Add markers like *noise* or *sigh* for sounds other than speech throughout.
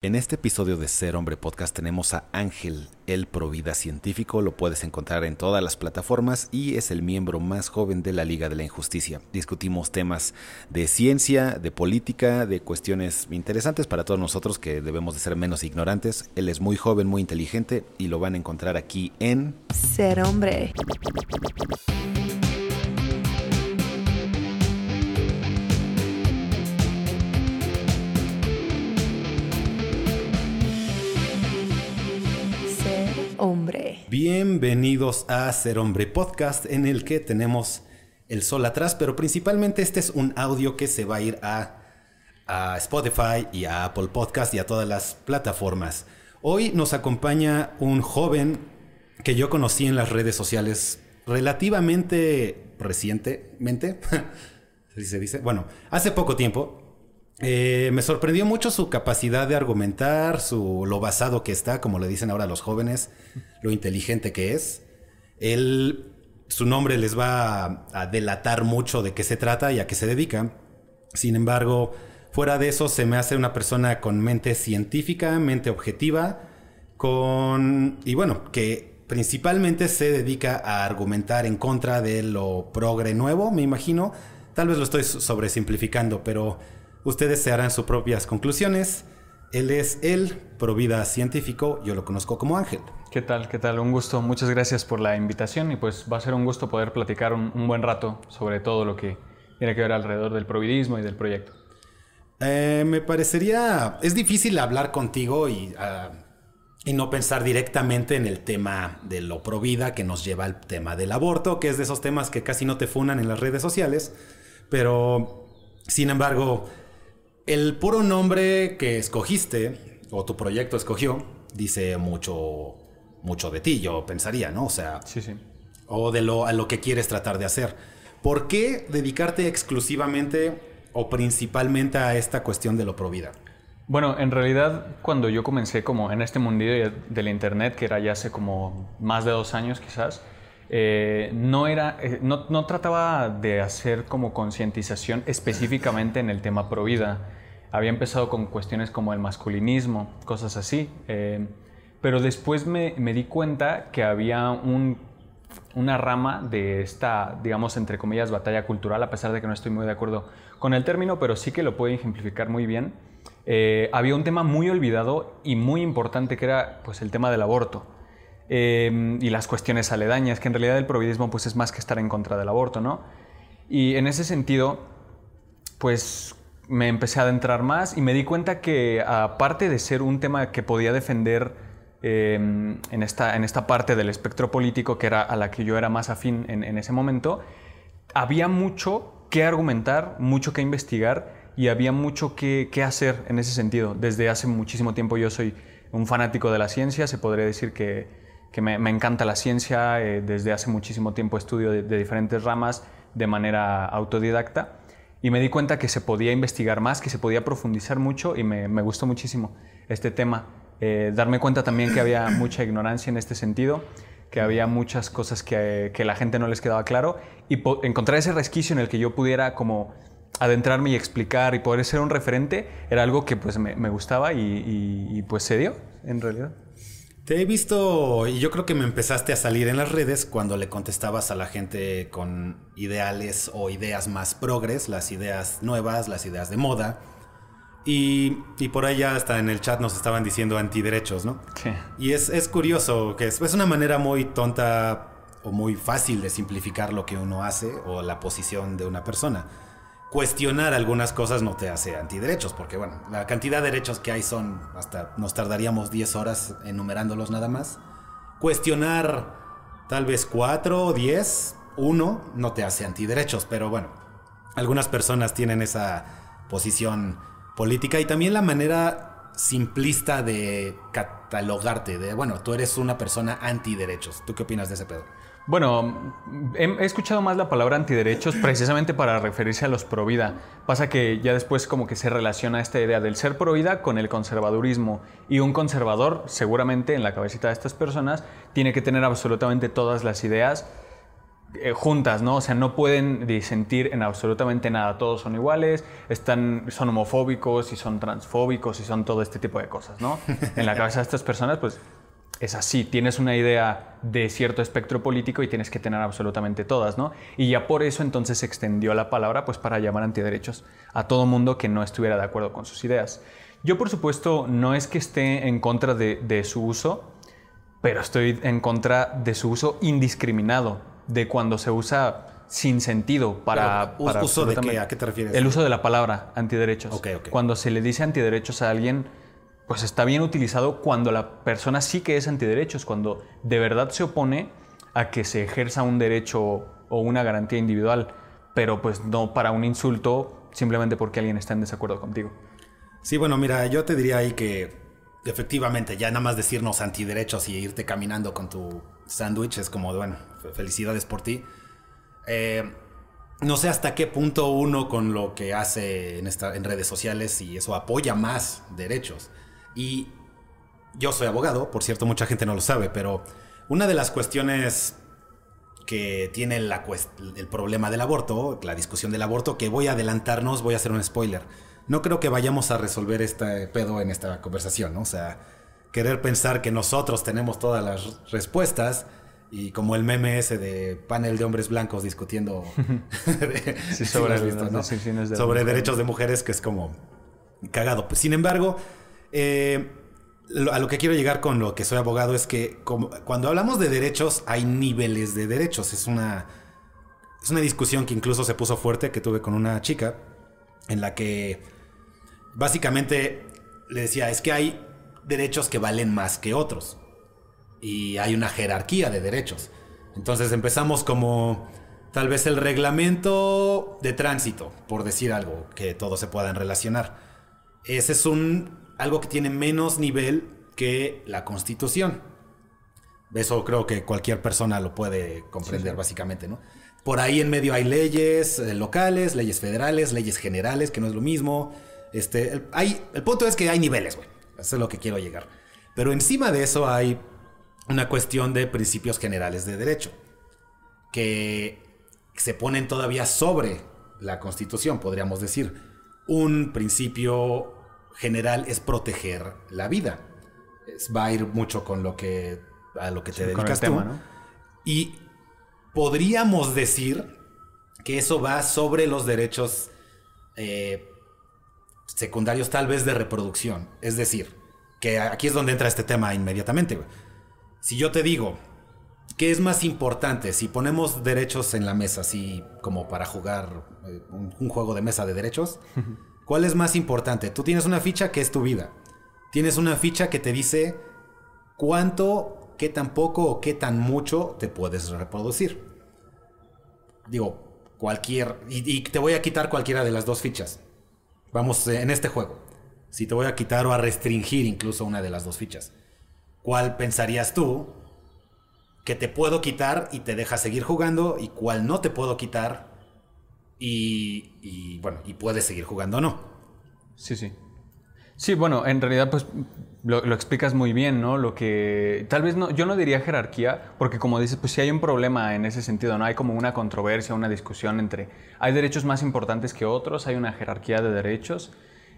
En este episodio de Ser Hombre Podcast tenemos a Ángel, el Provida científico, lo puedes encontrar en todas las plataformas y es el miembro más joven de la Liga de la Injusticia. Discutimos temas de ciencia, de política, de cuestiones interesantes para todos nosotros que debemos de ser menos ignorantes. Él es muy joven, muy inteligente y lo van a encontrar aquí en Ser Hombre. Bienvenidos a Ser Hombre Podcast en el que tenemos el sol atrás, pero principalmente este es un audio que se va a ir a, Spotify y a Apple Podcast y a todas las plataformas. Hoy nos acompaña un joven que yo conocí en las redes sociales relativamente recientemente. *laughs* se dice? Bueno, hace poco tiempo. Eh, me sorprendió mucho su capacidad de argumentar, su, lo basado que está, como le dicen ahora los jóvenes, lo inteligente que es. Él, su nombre les va a, a, delatar mucho de qué se trata y a qué se dedica. Sin embargo, fuera de eso, se me hace una persona con mente científica, mente objetiva, con... y bueno, que principalmente se dedica a argumentar en contra de lo progre nuevo, me imagino. Tal vez lo estoy sobresimplificando, pero Ustedes se harán sus propias conclusiones. Él es el Provida científico, yo lo conozco como Ángel. ¿Qué tal? ¿Qué tal? Un gusto. Muchas gracias por la invitación y pues va a ser un gusto poder platicar un, buen rato sobre todo lo que tiene que ver alrededor del providismo y del proyecto. Eh, me parecería, es difícil hablar contigo y, uh, y no pensar directamente en el tema de lo provida que nos lleva al tema del aborto, que es de esos temas que casi no te funan en las redes sociales, pero sin embargo el puro nombre que escogiste, o tu proyecto escogió, dice mucho, mucho de ti, yo pensaría, ¿no? O sea, sí, sí. o de lo, a lo que quieres tratar de hacer. ¿Por qué dedicarte exclusivamente o principalmente a esta cuestión de lo provida? Bueno, en realidad cuando yo comencé como en este mundillo del internet, que era ya hace como más de dos años quizás, eh, no, era, eh, no, no, trataba de hacer como concientización específicamente en el tema provida había empezado con cuestiones como el masculinismo, cosas así. Eh, pero después me, me, di cuenta que había un, una rama de esta, digamos, entre comillas, batalla cultural, a pesar de que no estoy muy de acuerdo con el término, pero sí que lo puedo ejemplificar muy bien. Eh, había un tema muy olvidado y muy importante que era pues, el tema del aborto. Eh, y las cuestiones aledañas, que en realidad el providismo pues, es más que estar en contra del aborto, ¿no? Y en ese sentido, pues me empecé a adentrar más y me di cuenta que aparte de ser un tema que podía defender em, en, esta, en esta parte del espectro político que era a la que yo era más afín en, ese momento, había mucho que argumentar, mucho que investigar y había mucho que, hacer en ese sentido. Desde hace muchísimo tiempo yo soy un fanático de la ciencia, se podría decir que, me, encanta la ciencia, eh, desde hace muchísimo tiempo estudio de diferentes ramas de manera autodidacta y me di cuenta que se podía investigar más, que se podía profundizar mucho y me, me gustó muchísimo este tema. Eh, darme cuenta también que había mucha ignorancia en este sentido, que había muchas cosas que, que la gente no les quedaba claro y encontrar ese resquicio en el que yo pudiera como adentrarme y explicar y poder ser un referente era algo que pues me, me gustaba y, y, y pues se dio en realidad. Te he visto y yo creo que me empezaste a salir en las redes cuando le contestabas a la gente con ideales o ideas más progres, las ideas nuevas, las ideas de moda. Y, y por allá hasta en el chat nos estaban diciendo antiderechos, ¿no? Sí. Y es, es curioso que es, es una manera muy tonta o muy fácil de simplificar lo que uno hace o la posición de una persona cuestionar algunas cosas no te hace antiderechos, porque bueno, la cantidad de derechos que hay son, hasta nos tardaríamos 10 horas enumerándolos nada más. Cuestionar tal vez 4 o 10, uno no te hace antiderechos, pero bueno, algunas personas tienen esa posición política y también la manera simplista de catalogarte, de bueno, tú eres una persona antiderechos. ¿Tú qué opinas de ese pedo? Bueno, he, escuchado más la palabra antiderechos precisamente para referirse a los pro vida. Pasa que ya después como que se relaciona esta idea del ser pro vida con el conservadurismo. Y un conservador, seguramente en la cabecita de estas personas, tiene que tener absolutamente todas las ideas eh, juntas, ¿no? O sea, no pueden disentir en absolutamente nada. Todos son iguales, están, son homofóbicos y son transfóbicos y son todo este tipo de cosas, ¿no? En la cabeza de estas personas, pues es así. Tienes una idea de cierto espectro político y tienes que tener absolutamente todas, ¿no? Y ya por eso entonces se extendió la palabra, pues para llamar antiderechos a todo mundo que no estuviera de acuerdo con sus ideas. Yo, por supuesto, no es que esté en contra de, de su uso, pero estoy en contra de su uso indiscriminado, de cuando se usa sin sentido para... Claro, para ¿Uso de qué? ¿A qué te refieres? El uso de la palabra antiderechos. Ok, ok. Cuando se le dice antiderechos a alguien, pues está bien utilizado cuando la persona sí que es antiderechos, cuando de verdad se opone a que se ejerza un derecho o una garantía individual, pero pues no para un insulto simplemente porque alguien está en desacuerdo contigo. Sí, bueno, mira, yo te diría ahí que efectivamente ya nada más decirnos antiderechos y irte caminando con tu sándwich es como, bueno, fe- felicidades por ti. Eh, no sé hasta qué punto uno con lo que hace en, en redes sociales y eso apoya más derechos. Y yo soy abogado, por cierto, mucha gente no lo sabe, pero una de las cuestiones que tiene la cuest- el problema del aborto, la discusión del aborto, que voy a adelantarnos, voy a hacer un spoiler. No creo que vayamos a resolver este pedo en esta conversación, ¿no? O sea, querer pensar que nosotros tenemos todas las respuestas y como el meme ese de panel de hombres blancos discutiendo *laughs* Sí, sobre sobre derechos de mujeres, que es como cagado. Pues, sin embargo, eh, a lo que quiero llegar con lo que soy abogado es que como- cuando hablamos de derechos hay niveles de derechos. Es una, es una discusión que incluso se puso fuerte que tuve con una chica en la que básicamente le decía, es que hay derechos que valen más que otros. Y hay una jerarquía de derechos. Entonces empezamos como tal vez el reglamento de tránsito, por decir algo, que todos se puedan relacionar. Ese es un algo que tiene menos nivel que la Constitución. Eso creo que cualquier persona lo puede comprender básicamente, ¿no? Por ahí en medio hay leyes eh, locales, leyes federales, leyes generales, que no es lo mismo. Este, el, hay, el punto es que hay niveles, güey. Eso es lo que quiero llegar. Pero encima de eso hay una cuestión de principios generales de derecho que se ponen todavía sobre la Constitución, podríamos decir. Un principio general es proteger la vida. Es- va a ir mucho con lo que a lo que te Sí, dedicas tema, tú. ¿no? Y podríamos decir que eso va sobre los derechos eh, secundarios, tal vez de reproducción. Es decir, que aquí es donde entra este tema inmediatamente. Si yo te digo, ¿qué es más importante? Si ponemos derechos en la mesa, así como para jugar eh, un, un juego de mesa de derechos, *laughs* ¿cuál es más importante? Tú tienes una ficha que es tu vida. Tienes una ficha que te dice cuánto, qué tan poco o qué tan mucho te puedes reproducir. Digo, cualquier... Y, te voy a quitar cualquiera de las dos fichas. Vamos eh, en este juego. Si te voy a quitar o a restringir incluso una de las dos fichas. ¿Cuál pensarías tú que te puedo quitar y te deja seguir jugando y cuál no te puedo quitar y, y, bueno, y puedes seguir jugando o no? Sí, sí. Sí, bueno, en realidad pues lo, explicas muy bien, ¿no? Lo que tal vez no, yo no diría jerarquía, porque como dices, pues sí hay un problema en ese sentido, ¿no? Hay como una controversia, una discusión entre, hay derechos más importantes que otros, hay una jerarquía de derechos.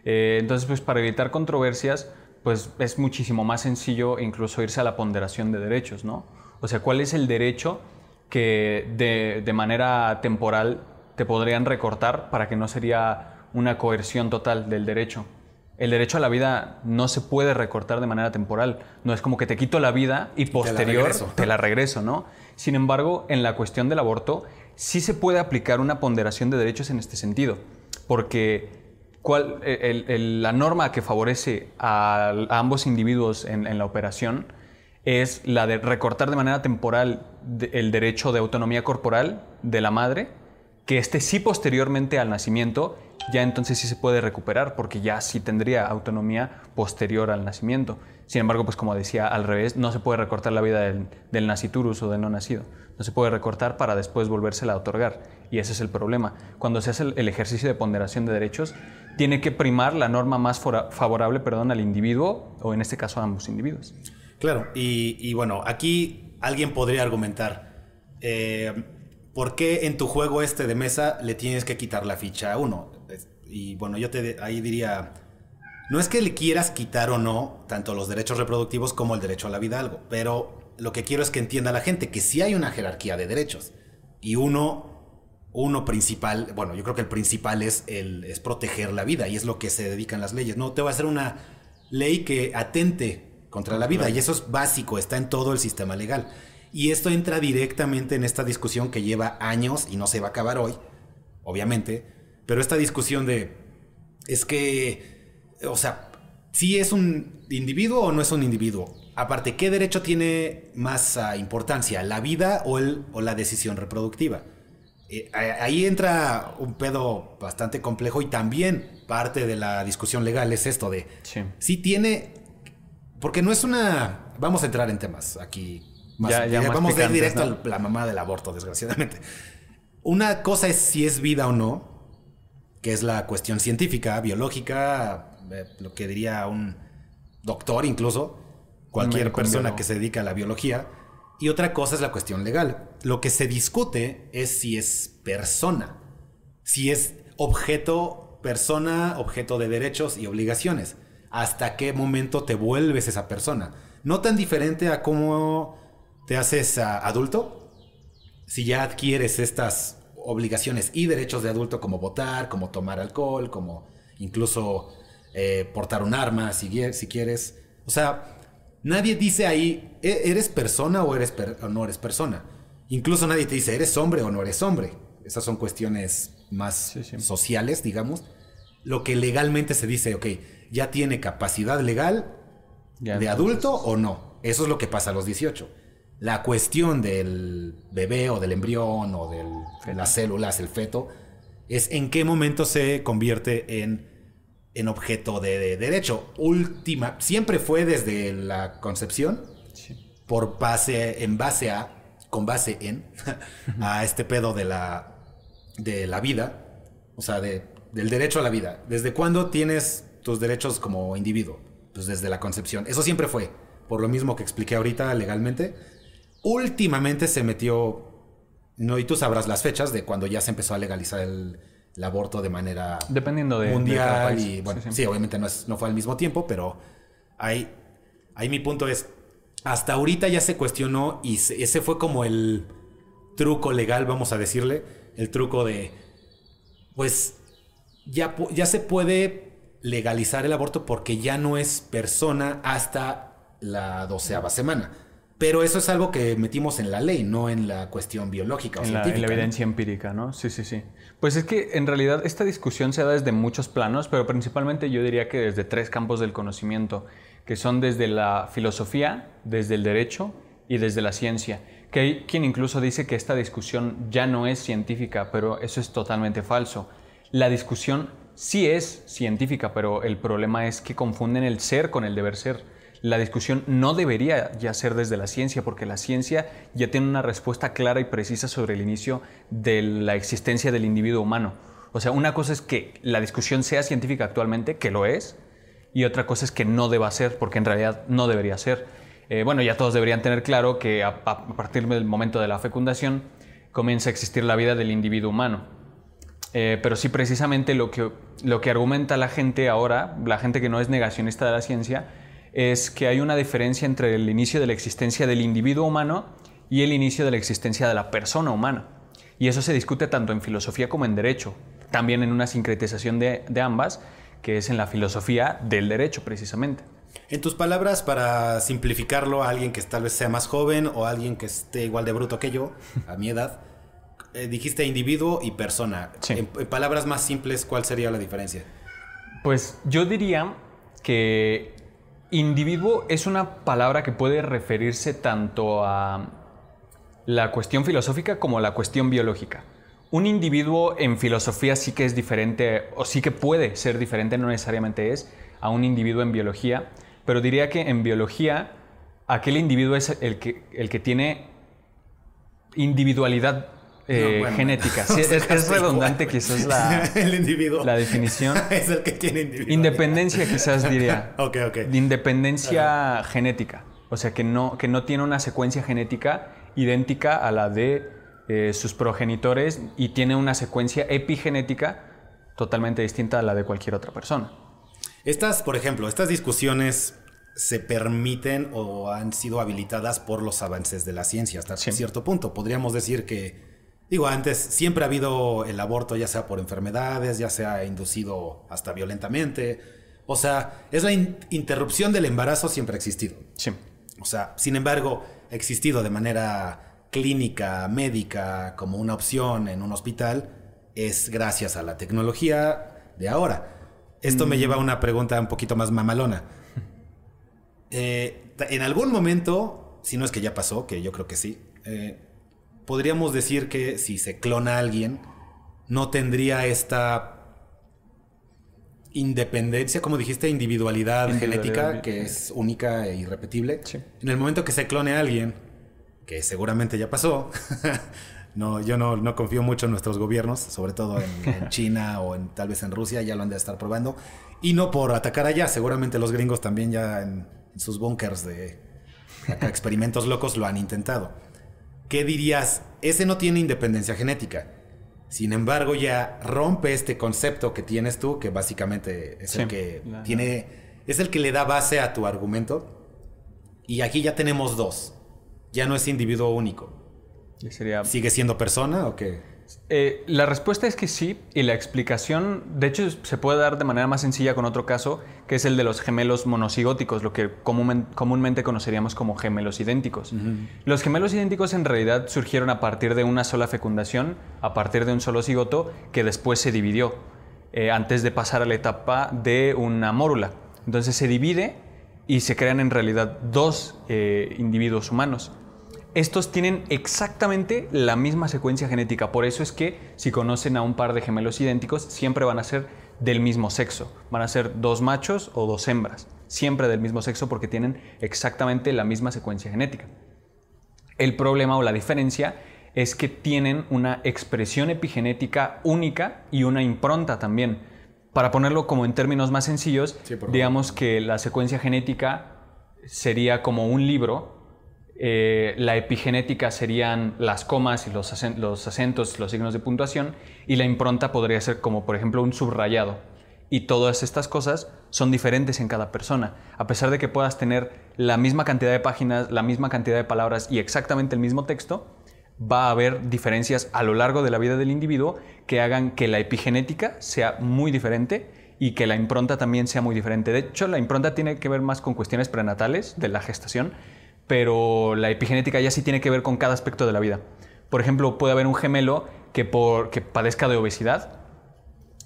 Eh, entonces, pues para evitar controversias, pues es muchísimo más sencillo incluso irse a la ponderación de derechos, ¿no? O sea, ¿cuál es el derecho que de, de manera temporal te podrían recortar para que no sería una coerción total del derecho? El derecho a la vida no se puede recortar de manera temporal. No es como que te quito la vida y posterior te la regreso, ¿no? Sin embargo, en la cuestión del aborto sí se puede aplicar una ponderación de derechos en este sentido, porque el- el- la norma que favorece a, a ambos individuos en, en la operación es la de recortar de manera temporal de- el derecho de autonomía corporal de la madre, que este sí posteriormente al nacimiento ya entonces sí se puede recuperar porque ya sí tendría autonomía posterior al nacimiento. Sin embargo, pues como decía, al revés, no se puede recortar la vida del, del naciturus o del no nacido. No se puede recortar para después volvérsela a otorgar. Y ese es el problema. Cuando se hace el, ejercicio de ponderación de derechos, tiene que primar la norma más favorable perdón, al individuo o en este caso a ambos individuos. Claro, y, y bueno, aquí alguien podría argumentar, eh, ¿por qué en tu juego este de mesa le tienes que quitar la ficha a uno? Y bueno, yo te ahí diría, no es que le quieras quitar o no tanto los derechos reproductivos como el derecho a la vida algo, pero lo que quiero es que entienda la gente que sí hay una jerarquía de derechos y uno, uno principal, bueno, yo creo que el principal es, el, es proteger la vida y es lo que se dedican las leyes. No te va a hacer una ley que atente contra la vida y eso es básico, está en todo el sistema legal. Y esto entra directamente en esta discusión que lleva años y no se va a acabar hoy, obviamente, pero esta discusión de es que, o sea, si es un individuo o no es un individuo. Aparte, ¿qué derecho tiene más ah, importancia, la vida o, el, o la decisión reproductiva? Eh, ahí entra un pedo bastante complejo y también parte de la discusión legal es esto de Sí. si tiene, porque no es una, vamos a entrar en temas aquí. Más, Ya- ya más vamos a ir directo ¿no? a la mamá del aborto, desgraciadamente. Una cosa es si es vida o no, que es la cuestión científica, biológica, eh, lo que diría un doctor incluso, cualquier persona que se dedica a la biología. Y otra cosa es la cuestión legal. Lo que se discute es si es persona, si es objeto, persona, objeto de derechos y obligaciones. ¿Hasta qué momento te vuelves esa persona? No tan diferente a cómo te haces ah, adulto, si ya adquieres estas obligaciones y derechos de adulto como votar, como tomar alcohol, como incluso eh, portar un arma si, quie- si quieres. O sea, nadie dice ahí, "¿E- ¿eres persona o, eres per- o no eres persona? Incluso nadie te dice, ¿eres hombre o no eres hombre? Esas son cuestiones más Sí, sí. sociales, digamos. Lo que legalmente se dice, ok, ya tiene capacidad legal Ya, ¿De entonces- adulto o no? Eso es lo que pasa a los 18. La cuestión del bebé o del embrión o de las células, el feto, es en qué momento se convierte en, en objeto de, de derecho. Última, siempre fue desde la concepción, Sí. por base, en base a, con base en, *laughs* a este pedo de la, de la vida, o sea, de- del derecho a la vida. ¿Desde cuándo tienes tus derechos como individuo? Pues desde la concepción. Eso siempre fue, por lo mismo que expliqué ahorita legalmente. Últimamente se metió, no, y tú sabrás las fechas de cuando ya se empezó a legalizar el, el aborto de manera Dependiendo de, mundial y bueno, Sí, sí, sí. obviamente no, es, no fue al mismo tiempo, pero ahí, ahí mi punto es, hasta ahorita ya se cuestionó y se- ese fue como el truco legal, vamos a decirle, el truco de, pues ya, ya se puede legalizar el aborto porque ya no es persona hasta la doceava semana. Pero eso es algo que metimos en la ley, no en la cuestión biológica o En la, en científica. la ¿no? evidencia empírica, ¿no? Sí, sí, sí. Pues es que en realidad esta discusión se da desde muchos planos, pero principalmente yo diría que desde tres campos del conocimiento, que son desde la filosofía, desde el derecho y desde la ciencia. Que hay quien incluso dice que esta discusión ya no es científica, pero eso es totalmente falso. La discusión sí es científica, pero el problema es que confunden el ser con el deber ser. La discusión no debería ya ser desde la ciencia, porque la ciencia ya tiene una respuesta clara y precisa sobre el inicio de la existencia del individuo humano. O sea, una cosa es que la discusión sea científica actualmente, que lo es, y otra cosa es que no deba ser, porque en realidad no debería ser. Eh, bueno, ya todos deberían tener claro que a, partir del momento de la fecundación comienza a existir la vida del individuo humano. Eh, pero sí, precisamente lo que, lo que argumenta la gente ahora, la gente que no es negacionista de la ciencia, es que hay una diferencia entre el inicio de la existencia del individuo humano y el inicio de la existencia de la persona humana. Y eso se discute tanto en filosofía como en derecho, también en una sincretización de, de ambas, que es en la filosofía del derecho precisamente. En tus palabras, para simplificarlo a alguien que tal vez sea más joven o a alguien que esté igual de bruto que yo, a mi edad, eh, dijiste individuo y persona. Sí. En, en palabras más simples, ¿cuál sería la diferencia? Pues yo diría que individuo es una palabra que puede referirse tanto a la cuestión filosófica como a la cuestión biológica. Un individuo en filosofía sí que es diferente, o sí que puede ser diferente, no necesariamente es, a un individuo en biología, pero diría que en biología aquel individuo es el que, el que tiene individualidad eh, No, bueno, genética. Sí, es, *laughs* es redundante quizás la, *laughs* el individuo. la definición. *laughs* es el que tiene individuo. Independencia quizás diría. Ok, ok. De independencia genética. O sea, que no, que no tiene una secuencia genética idéntica a la de eh, sus progenitores y tiene una secuencia epigenética totalmente distinta a la de cualquier otra persona. Estas, por ejemplo, estas discusiones se permiten o han sido habilitadas por los avances de la ciencia hasta Sí. cierto punto. Podríamos decir que, digo, antes siempre ha habido el aborto, ya sea por enfermedades, ya sea inducido hasta violentamente. O sea, es la in- interrupción del embarazo siempre ha existido. Sí. O sea, sin embargo, ha existido de manera clínica, médica, como una opción en un hospital, es gracias a la tecnología de ahora. Esto me lleva a una pregunta un poquito más mamalona. Eh, en algún momento, si no es que ya pasó, que yo creo que sí, eh, podríamos decir que si se clona a alguien, no tendría esta independencia, como dijiste, individualidad, Individualidad, genética, que es única e irrepetible. Sí. En el momento que se clone a alguien, que seguramente ya pasó, *laughs* no, yo no, no confío mucho en nuestros gobiernos, sobre todo en, en *laughs* China o en, tal vez en Rusia, ya lo han de estar probando. Y no por atacar allá, seguramente los gringos también ya en, en sus bunkers de acá, *laughs* experimentos locos lo han intentado. ¿Qué dirías? Ese no tiene independencia genética. Sin embargo, ya rompe este concepto que tienes tú, que básicamente es Sí, el que tiene, es el que le da base a tu argumento. Y aquí ya tenemos dos. Ya no es individuo único. Sería... ¿Sigue siendo persona o qué? Eh, la respuesta es que sí, y la explicación, de hecho, se puede dar de manera más sencilla con otro caso, que es el de los gemelos monocigóticos, lo que comúnmen- comúnmente conoceríamos como gemelos idénticos. Los gemelos idénticos en realidad surgieron a partir de una sola fecundación, a partir de un solo cigoto, que después se dividió, eh, antes de pasar a la etapa de una mórula. Entonces se divide y se crean en realidad dos eh, individuos humanos. Estos tienen exactamente la misma secuencia genética, por eso es que si conocen a un par de gemelos idénticos, siempre van a ser del mismo sexo. Van a ser dos machos o dos hembras, siempre del mismo sexo porque tienen exactamente la misma secuencia genética. El problema o la diferencia es que tienen una expresión epigenética única y una impronta también. Para ponerlo como en términos más sencillos, Sí, digamos que la secuencia genética sería como un libro, eh, la epigenética serían las comas y los, los acentos, los signos de puntuación, y la impronta podría ser como, por ejemplo, un subrayado. Y todas estas cosas son diferentes en cada persona. A pesar de que puedas tener la misma cantidad de páginas, la misma cantidad de palabras y exactamente el mismo texto, va a haber diferencias a lo largo de la vida del individuo que hagan que la epigenética sea muy diferente y que la impronta también sea muy diferente. De hecho, la impronta tiene que ver más con cuestiones prenatales de la gestación, pero la epigenética ya sí tiene que ver con cada aspecto de la vida. Por ejemplo, puede haber un gemelo que, por, que padezca de obesidad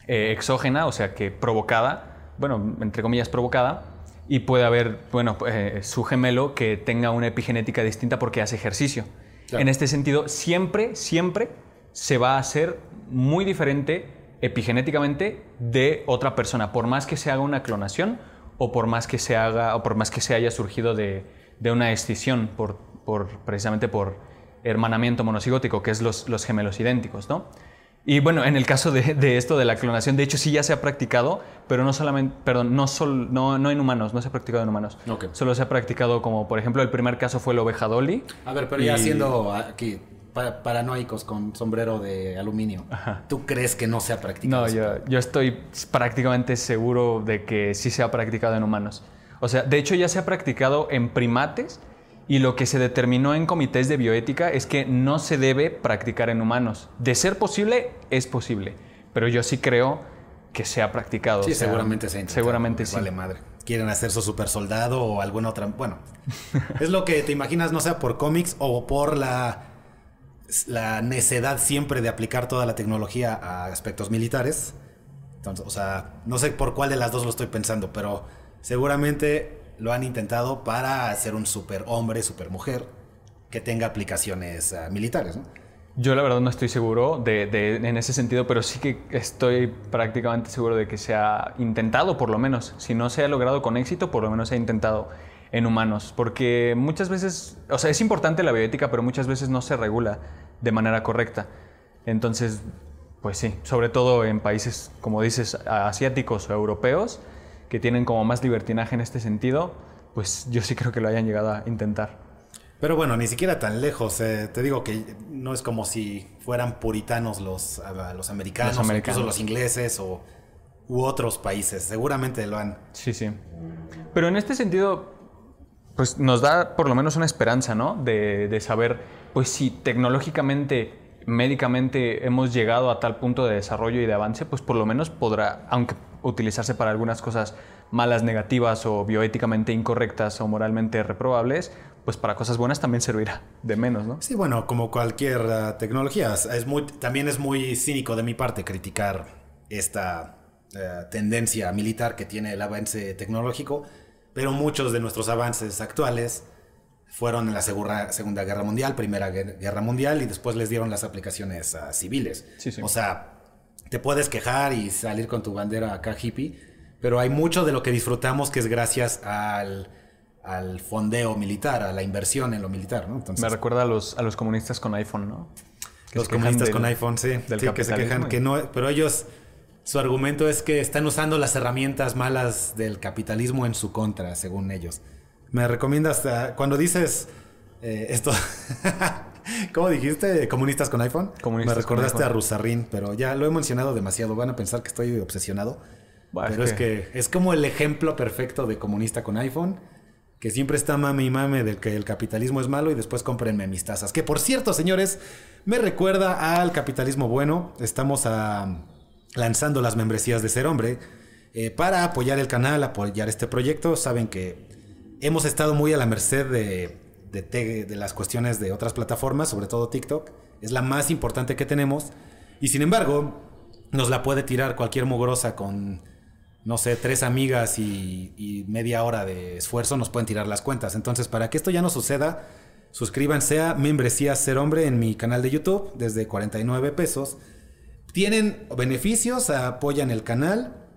eh, exógena, o sea, que provocada, bueno, entre comillas provocada, y puede haber, bueno, eh, su gemelo que tenga una epigenética distinta porque hace ejercicio. Claro. En este sentido, siempre, siempre se va a hacer muy diferente epigenéticamente de otra persona, por más que se haga una clonación o por más que se haga o por más que se haya surgido de, de una escisión por, por- precisamente por hermanamiento monocigótico, que es los, los gemelos idénticos, ¿no? Y bueno, en el caso de, de esto de la clonación, de hecho sí ya se ha practicado, pero no solamente, perdón, no, sol- no, no en humanos, no se ha practicado en humanos. Ok. Solo se ha practicado como, por ejemplo, el primer caso fue la oveja Dolly. A ver, pero ya Y- siendo aquí pa- paranoicos con sombrero de aluminio, ¿tú crees que no se ha practicado? No, yo, yo estoy prácticamente seguro de que sí se ha practicado en humanos. O sea, de hecho ya se ha practicado en primates y lo que se determinó en comités de bioética es que no se debe practicar en humanos. De ser posible, es posible. Pero yo sí creo que se ha practicado. Sí, o sea, seguramente se ha Seguramente sí. Vale madre. Quieren hacer su super soldado o alguna otra. Bueno, es lo que te imaginas, no sea por cómics o por la, la necedad siempre de aplicar toda la tecnología a aspectos militares. Entonces, o sea, no sé por cuál de las dos lo estoy pensando, pero seguramente lo han intentado para hacer un super hombre, super mujer que tenga aplicaciones ah, militares, ¿no? Yo la verdad no estoy seguro de, en ese sentido, pero sí que estoy prácticamente seguro de que se ha intentado, por lo menos. Si no se ha logrado con éxito, por lo menos se ha intentado en humanos. Porque muchas veces, o sea, es importante la bioética, pero muchas veces no se regula de manera correcta. Entonces, pues sí, sobre todo en países, como dices, asiáticos o europeos, que tienen como más libertinaje en este sentido, pues yo sí creo que lo hayan llegado a intentar. Pero bueno, ni siquiera tan lejos. eh, te digo que no es como si fueran puritanos los, americanos, Los americanos. incluso los ingleses o u otros países. Seguramente lo han. Sí, sí. Pero en este sentido, pues nos da por lo menos una esperanza, ¿no? De, de saber, pues si tecnológicamente, médicamente hemos llegado a tal punto de desarrollo y de avance, pues por lo menos podrá, aunque utilizarse para algunas cosas malas, negativas o bioéticamente incorrectas o moralmente reprobables, pues para cosas buenas también servirá de menos, ¿no? Sí, bueno, como cualquier ah, tecnología. es- Es muy, también es muy cínico de mi parte criticar esta eh, tendencia militar que tiene el avance tecnológico, pero muchos de nuestros avances actuales fueron en la Segura- Segunda Guerra Mundial, Primera Guer- Guerra Mundial y después les dieron las aplicaciones civiles. Sí, sí. O sea, te puedes quejar y salir con tu bandera acá hippie, pero hay mucho de lo que disfrutamos que es gracias al, al fondeo militar, a la inversión en lo militar, ¿no? Entonces, Me recuerda a los, a los comunistas con iPhone, ¿no? Que los comunistas del- con iPhone, sí. del Sí, que se quejan que no, pero ellos, su argumento es que están usando las herramientas malas del capitalismo en su contra, según ellos. Me recomiendas, cuando dices eh, esto, *laughs* ¿cómo dijiste? ¿Comunistas con iPhone? Comunistas Me recordaste a Rusarrín, pero ya lo he mencionado demasiado, van a pensar que estoy obsesionado. Bah, pero es que... es como el ejemplo perfecto de comunista con iPhone. Que siempre está mame y mame del que el capitalismo es malo y después cómprenme mis tazas. Que por cierto, señores, me recuerda al capitalismo bueno. Estamos ah, lanzando las membresías de Ser Hombre eh, para apoyar el canal, apoyar este proyecto. Saben que hemos estado muy a la merced de, de las cuestiones de otras plataformas, sobre todo TikTok. Es la más importante que tenemos. Y sin embargo, nos la puede tirar cualquier mugrosa con, no sé, tres amigas y, media hora de esfuerzo, nos pueden tirar las cuentas. Entonces, para que esto ya no suceda, suscríbanse a Membresía Ser Hombre en mi canal de YouTube desde 49 pesos. Tienen beneficios, apoyan el canal,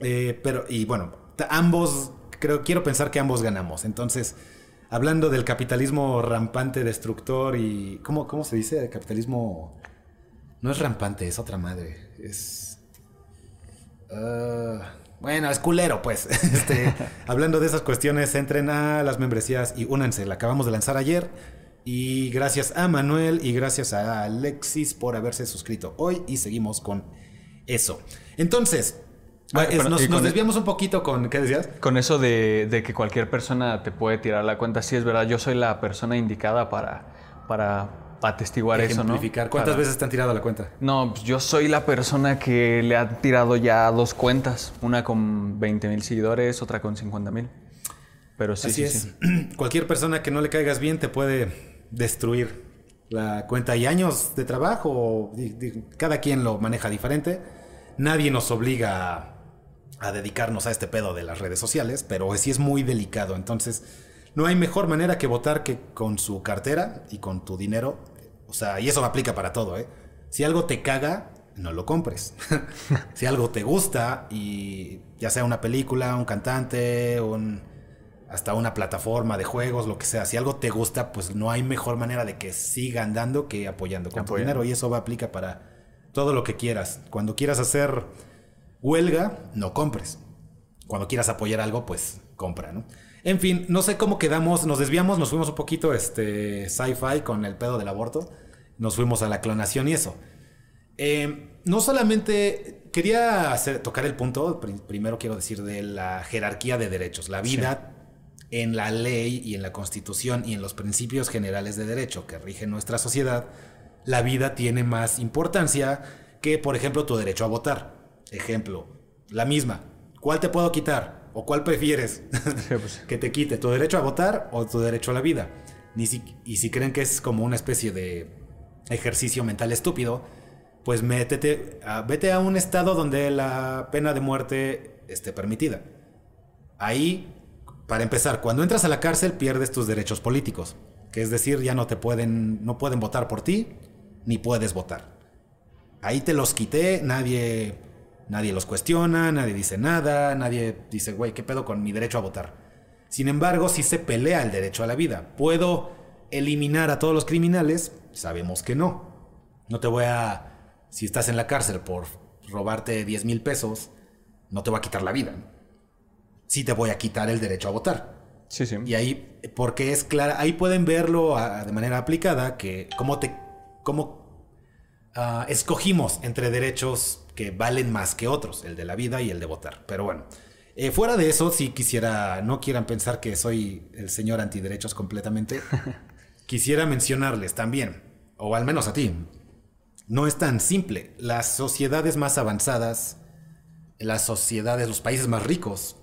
eh, pero, y bueno, ambos, creo, quiero pensar que ambos ganamos. Entonces, hablando del capitalismo rampante, destructor y. ¿Cómo, cómo se dice? Capitalismo. No es rampante, es otra madre. Es. ah, bueno, es culero, pues. *laughs* Este, *laughs* hablando de esas cuestiones, entren a las membresías y únanse. La acabamos de lanzar ayer. Y gracias a Manuel y gracias a Alexis por haberse suscrito hoy. Y seguimos con eso. Entonces, Ah, es- nos, el- desviamos un poquito con. ¿Qué decías? Con eso de, de que cualquier persona te puede tirar la cuenta, sí es verdad, yo soy la persona indicada para, para atestiguar eso, ¿no? ¿Cuántas Para- veces te han tirado la cuenta? No, pues yo soy la persona que le ha tirado ya dos cuentas, una con 20 mil seguidores, otra con 50 mil. Pero sí, Así sí, es. sí. *clears throat* Cualquier persona que no le caigas bien te puede destruir la cuenta y años de trabajo. Cada quien lo maneja diferente. Nadie nos obliga a, a dedicarnos a este pedo de las redes sociales, pero sí es muy delicado. Entonces, no hay mejor manera que votar que con su cartera y con tu dinero. O sea, y eso aplica para todo, ¿eh? Si algo te caga, no lo compres. *laughs* si algo te gusta y ya sea una película, un cantante, un hasta una plataforma de juegos, lo que sea. Si algo te gusta, pues no hay mejor manera de que siga andando que apoyando con tu dinero. Y eso va aplica para todo lo que quieras. Cuando quieras hacer huelga, no compres. Cuando quieras apoyar algo, pues compra, ¿no? En fin, no sé cómo quedamos, nos desviamos, nos fuimos un poquito este sci-fi con el pedo del aborto. Nos fuimos a la clonación y eso. Eh, no solamente quería hacer- tocar el punto, pri- primero quiero decir, de la jerarquía de derechos. La vida en la ley y en la constitución y en los principios generales de derecho que rigen nuestra sociedad, la vida tiene más importancia que, por ejemplo, tu derecho a votar. Ejemplo, la misma. ¿Cuál te puedo quitar? ¿O cuál prefieres? *laughs* Sí, pues. que te quite tu derecho a votar o tu derecho a la vida. Ni si- y si creen que es como una especie de ejercicio mental estúpido, pues métete, a- vete a un estado donde la pena de muerte esté permitida. Ahí, para empezar, cuando entras a la cárcel pierdes tus derechos políticos, que es decir, ya no te pueden, no pueden votar por ti, ni puedes votar. Ahí te los quité, nadie, nadie los cuestiona, nadie dice nada, nadie dice, güey, ¿qué pedo con mi derecho a votar? Sin embargo, si se pelea el derecho a la vida, ¿puedo eliminar a todos los criminales? Sabemos que no. No te voy a, si estás en la cárcel por robarte 10 mil pesos, no te voy a quitar la vida. Sí te voy a quitar el derecho a votar. Sí, sí. Y ahí, porque es clara, ahí pueden verlo ah, de manera aplicada, que cómo te, cómo ah, escogimos entre derechos que valen más que otros, el de la vida y el de votar. Pero bueno, eh, fuera de eso, si quisiera, no quieran pensar que soy el señor antiderechos completamente, *laughs* quisiera mencionarles también, o al menos a ti, no es tan simple. Las sociedades más avanzadas, las sociedades, los países más ricos,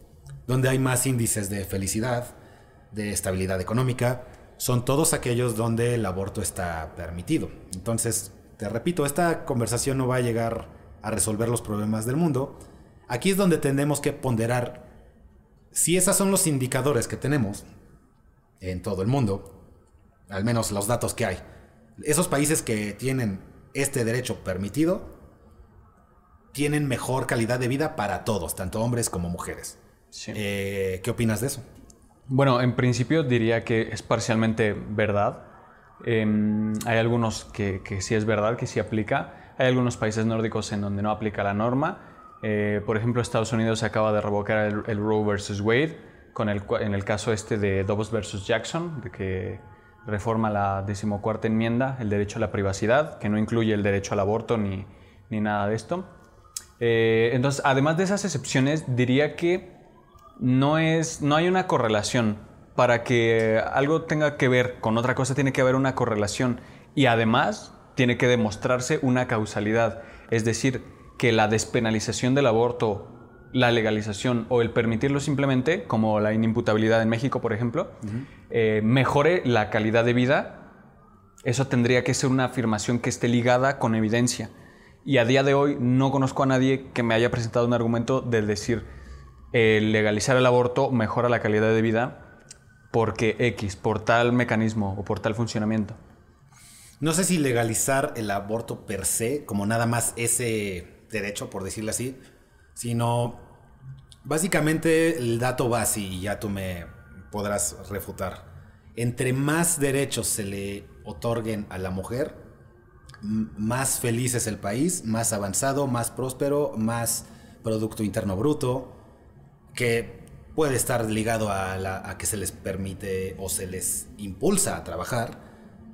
donde hay más índices de felicidad, de estabilidad económica, son todos aquellos donde el aborto está permitido. Entonces, te repito, esta conversación no va a llegar a resolver los problemas del mundo. Aquí es donde tenemos que ponderar si esos son los indicadores que tenemos en todo el mundo, al menos los datos que hay. Esos países que tienen este derecho permitido tienen mejor calidad de vida para todos, tanto hombres como mujeres. Sí. Eh, ¿Qué opinas de eso? Bueno, en principio diría que es parcialmente verdad. Em, hay algunos que, que, sí es verdad, que sí aplica. Hay algunos países nórdicos en donde no aplica la norma. Eh, por ejemplo, Estados Unidos acaba de revocar el, el Roe versus Wade con el, en el caso este de Dobbs versus Jackson, de que reforma la decimocuarta enmienda, el derecho a la privacidad, que no incluye el derecho al aborto ni, ni nada de esto. Eh, entonces, además de esas excepciones, diría que no, es, no hay una correlación. Para que algo tenga que ver con otra cosa, tiene que haber una correlación. Y además, tiene que demostrarse una causalidad. Es decir, que la despenalización del aborto, la legalización o el permitirlo simplemente, como la inimputabilidad en México, por ejemplo, uh -huh. eh, mejore la calidad de vida. Eso tendría que ser una afirmación que esté ligada con evidencia. Y a día de hoy no conozco a nadie que me haya presentado un argumento de decir eh, legalizar el aborto mejora la calidad de vida porque X, por tal mecanismo o por tal funcionamiento. No sé si legalizar el aborto per se, como nada más ese derecho, por decirlo así, sino básicamente el dato base, y ya tú me podrás refutar. Entre más derechos se le otorguen a la mujer, más feliz es el país, más avanzado, más próspero, más Producto Interno Bruto, que puede estar ligado a, la, a, que se les permite o se les impulsa a trabajar,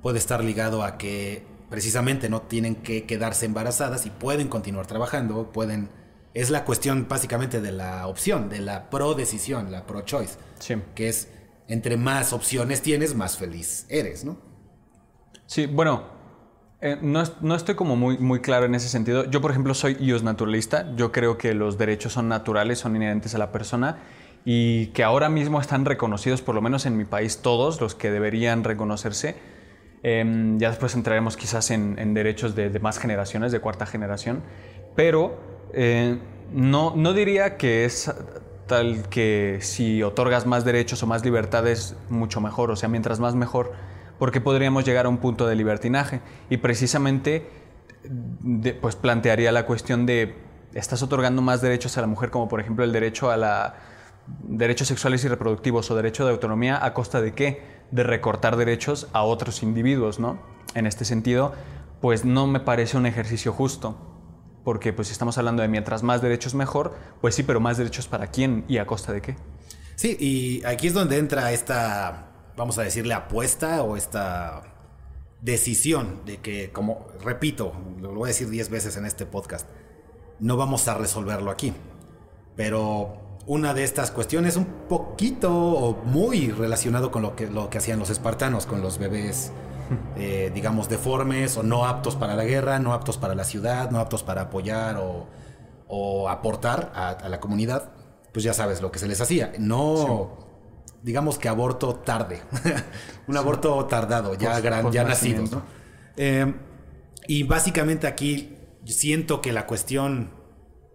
puede estar ligado a que precisamente no tienen que quedarse embarazadas y pueden continuar trabajando, pueden... Es la cuestión básicamente de la opción, de la pro-decisión, la pro-choice, sí. que es entre más opciones tienes, más feliz eres, ¿no? Sí, bueno, eh, no, no, estoy como muy, muy claro en ese sentido. Yo, por ejemplo, soy ius naturalista. Yo creo que los derechos son naturales, son inherentes a la persona y que ahora mismo están reconocidos, por lo menos en mi país, todos los que deberían reconocerse. Eh, ya después entraremos quizás en, en derechos de, de, más generaciones, de cuarta generación, pero eh, no, no diría que es tal que si otorgas más derechos o más libertades, mucho mejor, o sea, mientras más mejor porque podríamos llegar a un punto de libertinaje. Y precisamente de, pues plantearía la cuestión de, ¿estás otorgando más derechos a la mujer, como por ejemplo el derecho a la derechos sexuales y reproductivos o derecho de autonomía, a costa de qué? De recortar derechos a otros individuos, ¿no? En este sentido, pues no me parece un ejercicio justo. Porque pues si estamos hablando de mientras más derechos mejor, pues sí, pero más derechos para quién y a costa de qué. Sí, y aquí es donde entra esta vamos a decirle, apuesta o esta decisión de que, como repito, lo voy a decir 10 veces en este podcast, no vamos a resolverlo aquí. Pero una de estas cuestiones un poquito o muy relacionado con lo que, lo que hacían los espartanos, con los bebés, eh, digamos, deformes o no aptos para la guerra, no aptos para la ciudad, no aptos para apoyar o, o aportar a, a, la comunidad, pues ya sabes lo que se les hacía. No... Sí digamos que aborto tarde, *laughs* un sí. aborto tardado, ya, post, gran, ya nacido. ¿no? Eh, y básicamente aquí siento que la cuestión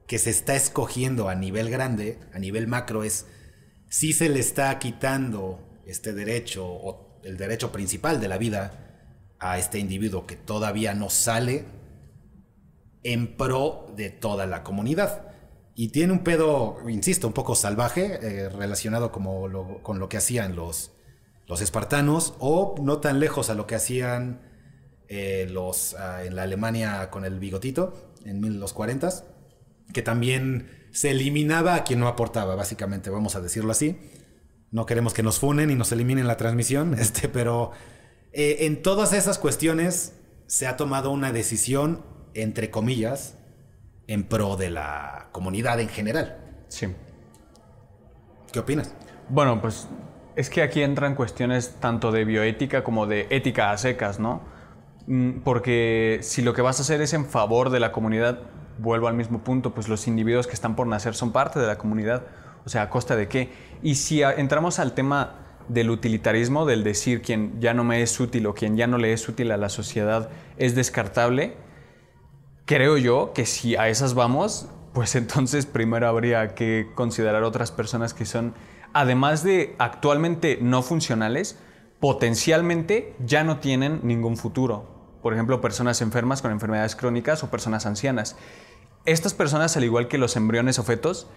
que se está escogiendo a nivel grande, a nivel macro, es si se le está quitando este derecho o el derecho principal de la vida a este individuo que todavía no sale en pro de toda la comunidad. Y tiene un pedo, insisto, un poco salvaje, eh, relacionado como con lo que hacían los, los espartanos, o no tan lejos a lo que hacían eh, los, uh, en la Alemania con el bigotito, en los 40 que también se eliminaba a quien no aportaba, básicamente, vamos a decirlo así. No queremos que nos funen y nos eliminen la transmisión, *laughs* este, pero eh, en todas esas cuestiones se ha tomado una decisión, entre comillas, en pro de la comunidad en general. Sí. ¿Qué opinas? Bueno, pues es que aquí entran cuestiones tanto de bioética como de ética a secas, ¿no? Mm, Porque si lo que vas a hacer es en favor de la comunidad, vuelvo al mismo punto, pues los individuos que están por nacer son parte de la comunidad, o sea, ¿a costa de qué? Y si entramos al tema del utilitarismo, del decir quien ya no me es útil o quien ya no le es útil a la sociedad es descartable, creo yo que si a esas vamos, pues *laughs* entonces primero habría que considerar otras personas que son, además de actualmente no funcionales, potencialmente ya no tienen ningún futuro. Por ejemplo, personas enfermas con enfermedades crónicas o personas ancianas. Estas personas, al igual que los embriones o fetos,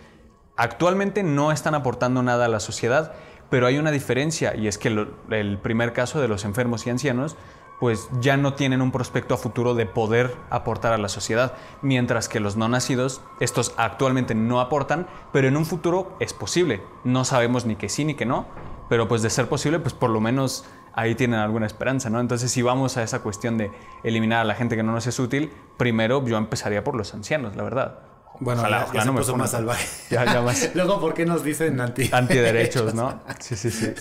actualmente no están aportando nada a la sociedad, pero hay una diferencia y es que el primer caso de los enfermos y ancianos pues ya no tienen un prospecto a futuro de poder aportar a la sociedad, mientras que los no nacidos, estos actualmente no aportan, pero en un futuro es posible. No sabemos ni que sí ni que no, pero pues de ser posible, pues por lo menos ahí tienen alguna esperanza, ¿no? Entonces si vamos a esa cuestión de eliminar a la gente que no nos es útil, primero yo empezaría por los ancianos, la verdad. Bueno, Ojalá- ya, ojalá ya se no me puso funen. más salvaje. *laughs* Ya, ya más. *laughs* Luego, ¿por qué nos dicen anti *laughs* Antiderechos, ¿no? Sí, sí, sí.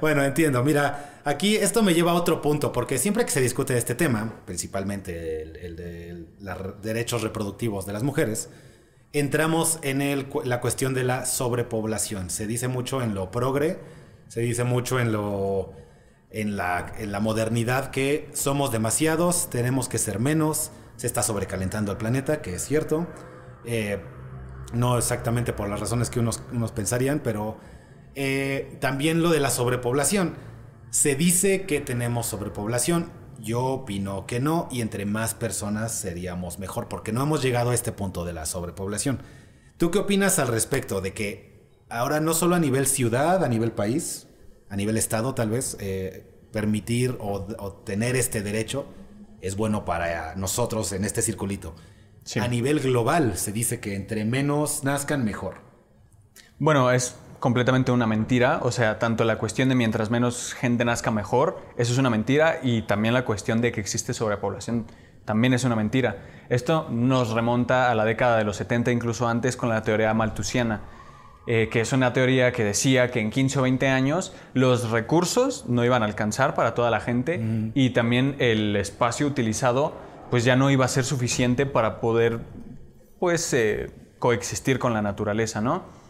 bueno, entiendo. Mira, aquí esto me lleva a otro punto, porque siempre que se discute este tema, principalmente el, el de los derechos reproductivos de las mujeres, entramos en el la cuestión de la sobrepoblación. Se dice mucho en lo progre, se dice mucho en lo en la, en la modernidad que somos demasiados, tenemos que ser menos, se está sobrecalentando el planeta, que es cierto. Eh, no exactamente por las razones que unos, unos pensarían, pero eh, también lo de la sobrepoblación. Se dice que tenemos sobrepoblación. Yo opino que no, y entre más personas seríamos mejor, porque no hemos llegado a este punto de la sobrepoblación. ¿Tú qué opinas al respecto de que ahora no solo a nivel ciudad, a nivel país, a nivel estado tal vez, eh, permitir o, o tener este derecho es bueno para nosotros en este circulito? Sí. A nivel global se dice que entre menos nazcan, mejor. Bueno, es completamente una mentira. O sea, tanto la cuestión de mientras menos gente nazca mejor, eso es una mentira. Y también la cuestión de que existe sobrepoblación también es una mentira. Esto nos remonta a la década de los 70, incluso antes, con la teoría maltusiana. Eh, que es una teoría que decía que en 15 o 20 años los recursos no iban a alcanzar para toda la gente y también el espacio utilizado pues ya no iba a ser suficiente para poder pues eh, coexistir con la naturaleza, ¿no?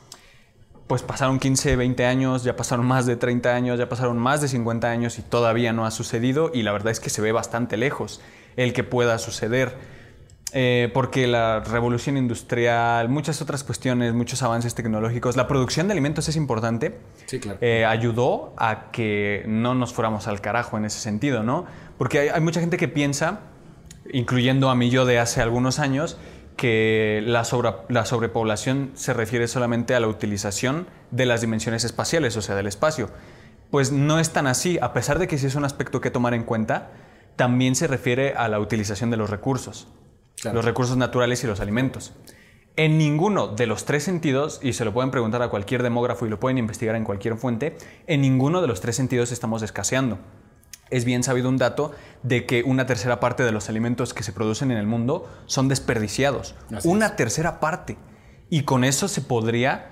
pues pasaron 15, 20 años, ya pasaron más de 30 años, ya pasaron más de 50 años y todavía no ha sucedido y la verdad es que se ve bastante lejos el que pueda suceder. Eh, porque la revolución industrial, muchas otras cuestiones, muchos avances tecnológicos, la producción de alimentos es importante, Sí, claro. eh, ayudó a que no nos fuéramos al carajo en ese sentido, ¿no? Porque hay, hay mucha gente que piensa, incluyendo a mí yo de hace algunos años, que la, sobra- la sobrepoblación se refiere solamente a la utilización de las dimensiones espaciales, o sea, del espacio. Pues no es tan así, a pesar de que sí es un aspecto que tomar en cuenta, también se refiere a la utilización de los recursos, Claro. los recursos naturales y los alimentos. En ninguno de los tres sentidos, y se lo pueden preguntar a cualquier demógrafo y lo pueden investigar en cualquier fuente, en ninguno de los tres sentidos estamos escaseando. Es bien sabido un dato de que una tercera parte de los alimentos que se producen en el mundo son desperdiciados. Así una es. tercera parte. Y con eso se podría,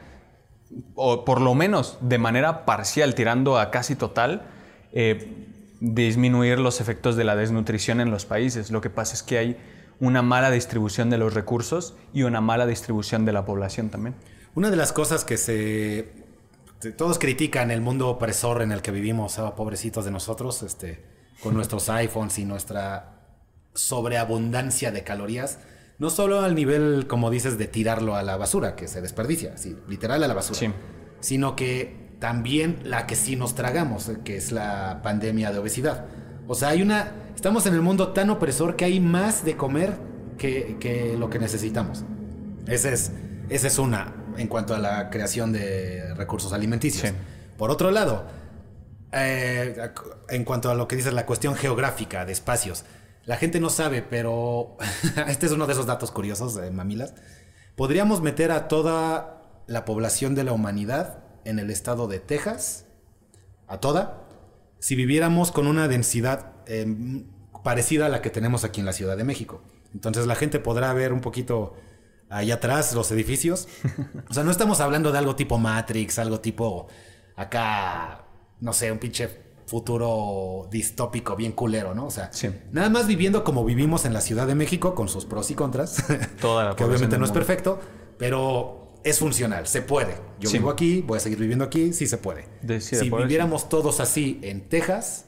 o por lo menos de manera parcial, tirando a casi total, eh, disminuir los efectos de la desnutrición en los países. Lo que pasa es que hay una mala distribución de los recursos y una mala distribución de la población también. Una de las cosas que se todos critican el mundo opresor en el que vivimos, ah, pobrecitos de nosotros, este, con *laughs* nuestros iPhones y nuestra sobreabundancia de calorías, no solo al nivel, como dices, de tirarlo a la basura, que se desperdicia, sí, literal a la basura, Sí. sino que también la que sí nos tragamos, eh, que es la pandemia de obesidad. O sea, hay una, estamos en el mundo tan opresor que hay más de comer que, que lo que necesitamos. Esa es, esa es una en cuanto a la creación de recursos alimenticios. Sí. Por otro lado, eh, en cuanto a lo que dices, la cuestión geográfica de espacios, la gente no sabe, pero *laughs* este es uno de esos datos curiosos, eh, mamilas. Podríamos meter a toda la población de la humanidad en el estado de Texas, a toda, si viviéramos con una densidad eh, parecida a la que tenemos aquí en la Ciudad de México. Entonces la gente podrá ver un poquito ahí atrás los edificios. O sea, no estamos hablando de algo tipo Matrix, algo tipo acá, no sé, un pinche futuro distópico bien culero, ¿no? O sea, Sí. nada más viviendo como vivimos en la Ciudad de México con sus pros y contras. Toda la *laughs* que obviamente no es perfecto, pero es funcional, se puede. Yo Sí. vivo aquí, voy a seguir viviendo aquí, sí se puede. De- sí, de si viviéramos todos así en Texas,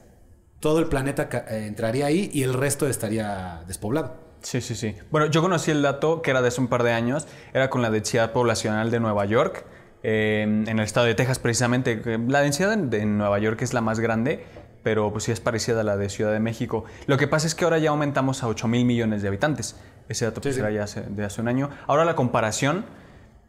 todo el planeta eh, entraría ahí y el resto estaría despoblado. Sí, sí, sí. Bueno, yo conocí el dato que era de hace un par de años, era con la densidad poblacional de Nueva York, eh, en el estado de Texas precisamente. que La densidad en, de Nueva York es la más grande, pero pues sí es parecida a la de Ciudad de México. Lo que pasa es que ahora ya aumentamos a 8 mil millones de habitantes. Ese dato pues, era ya hace- de hace un año. Ahora la comparación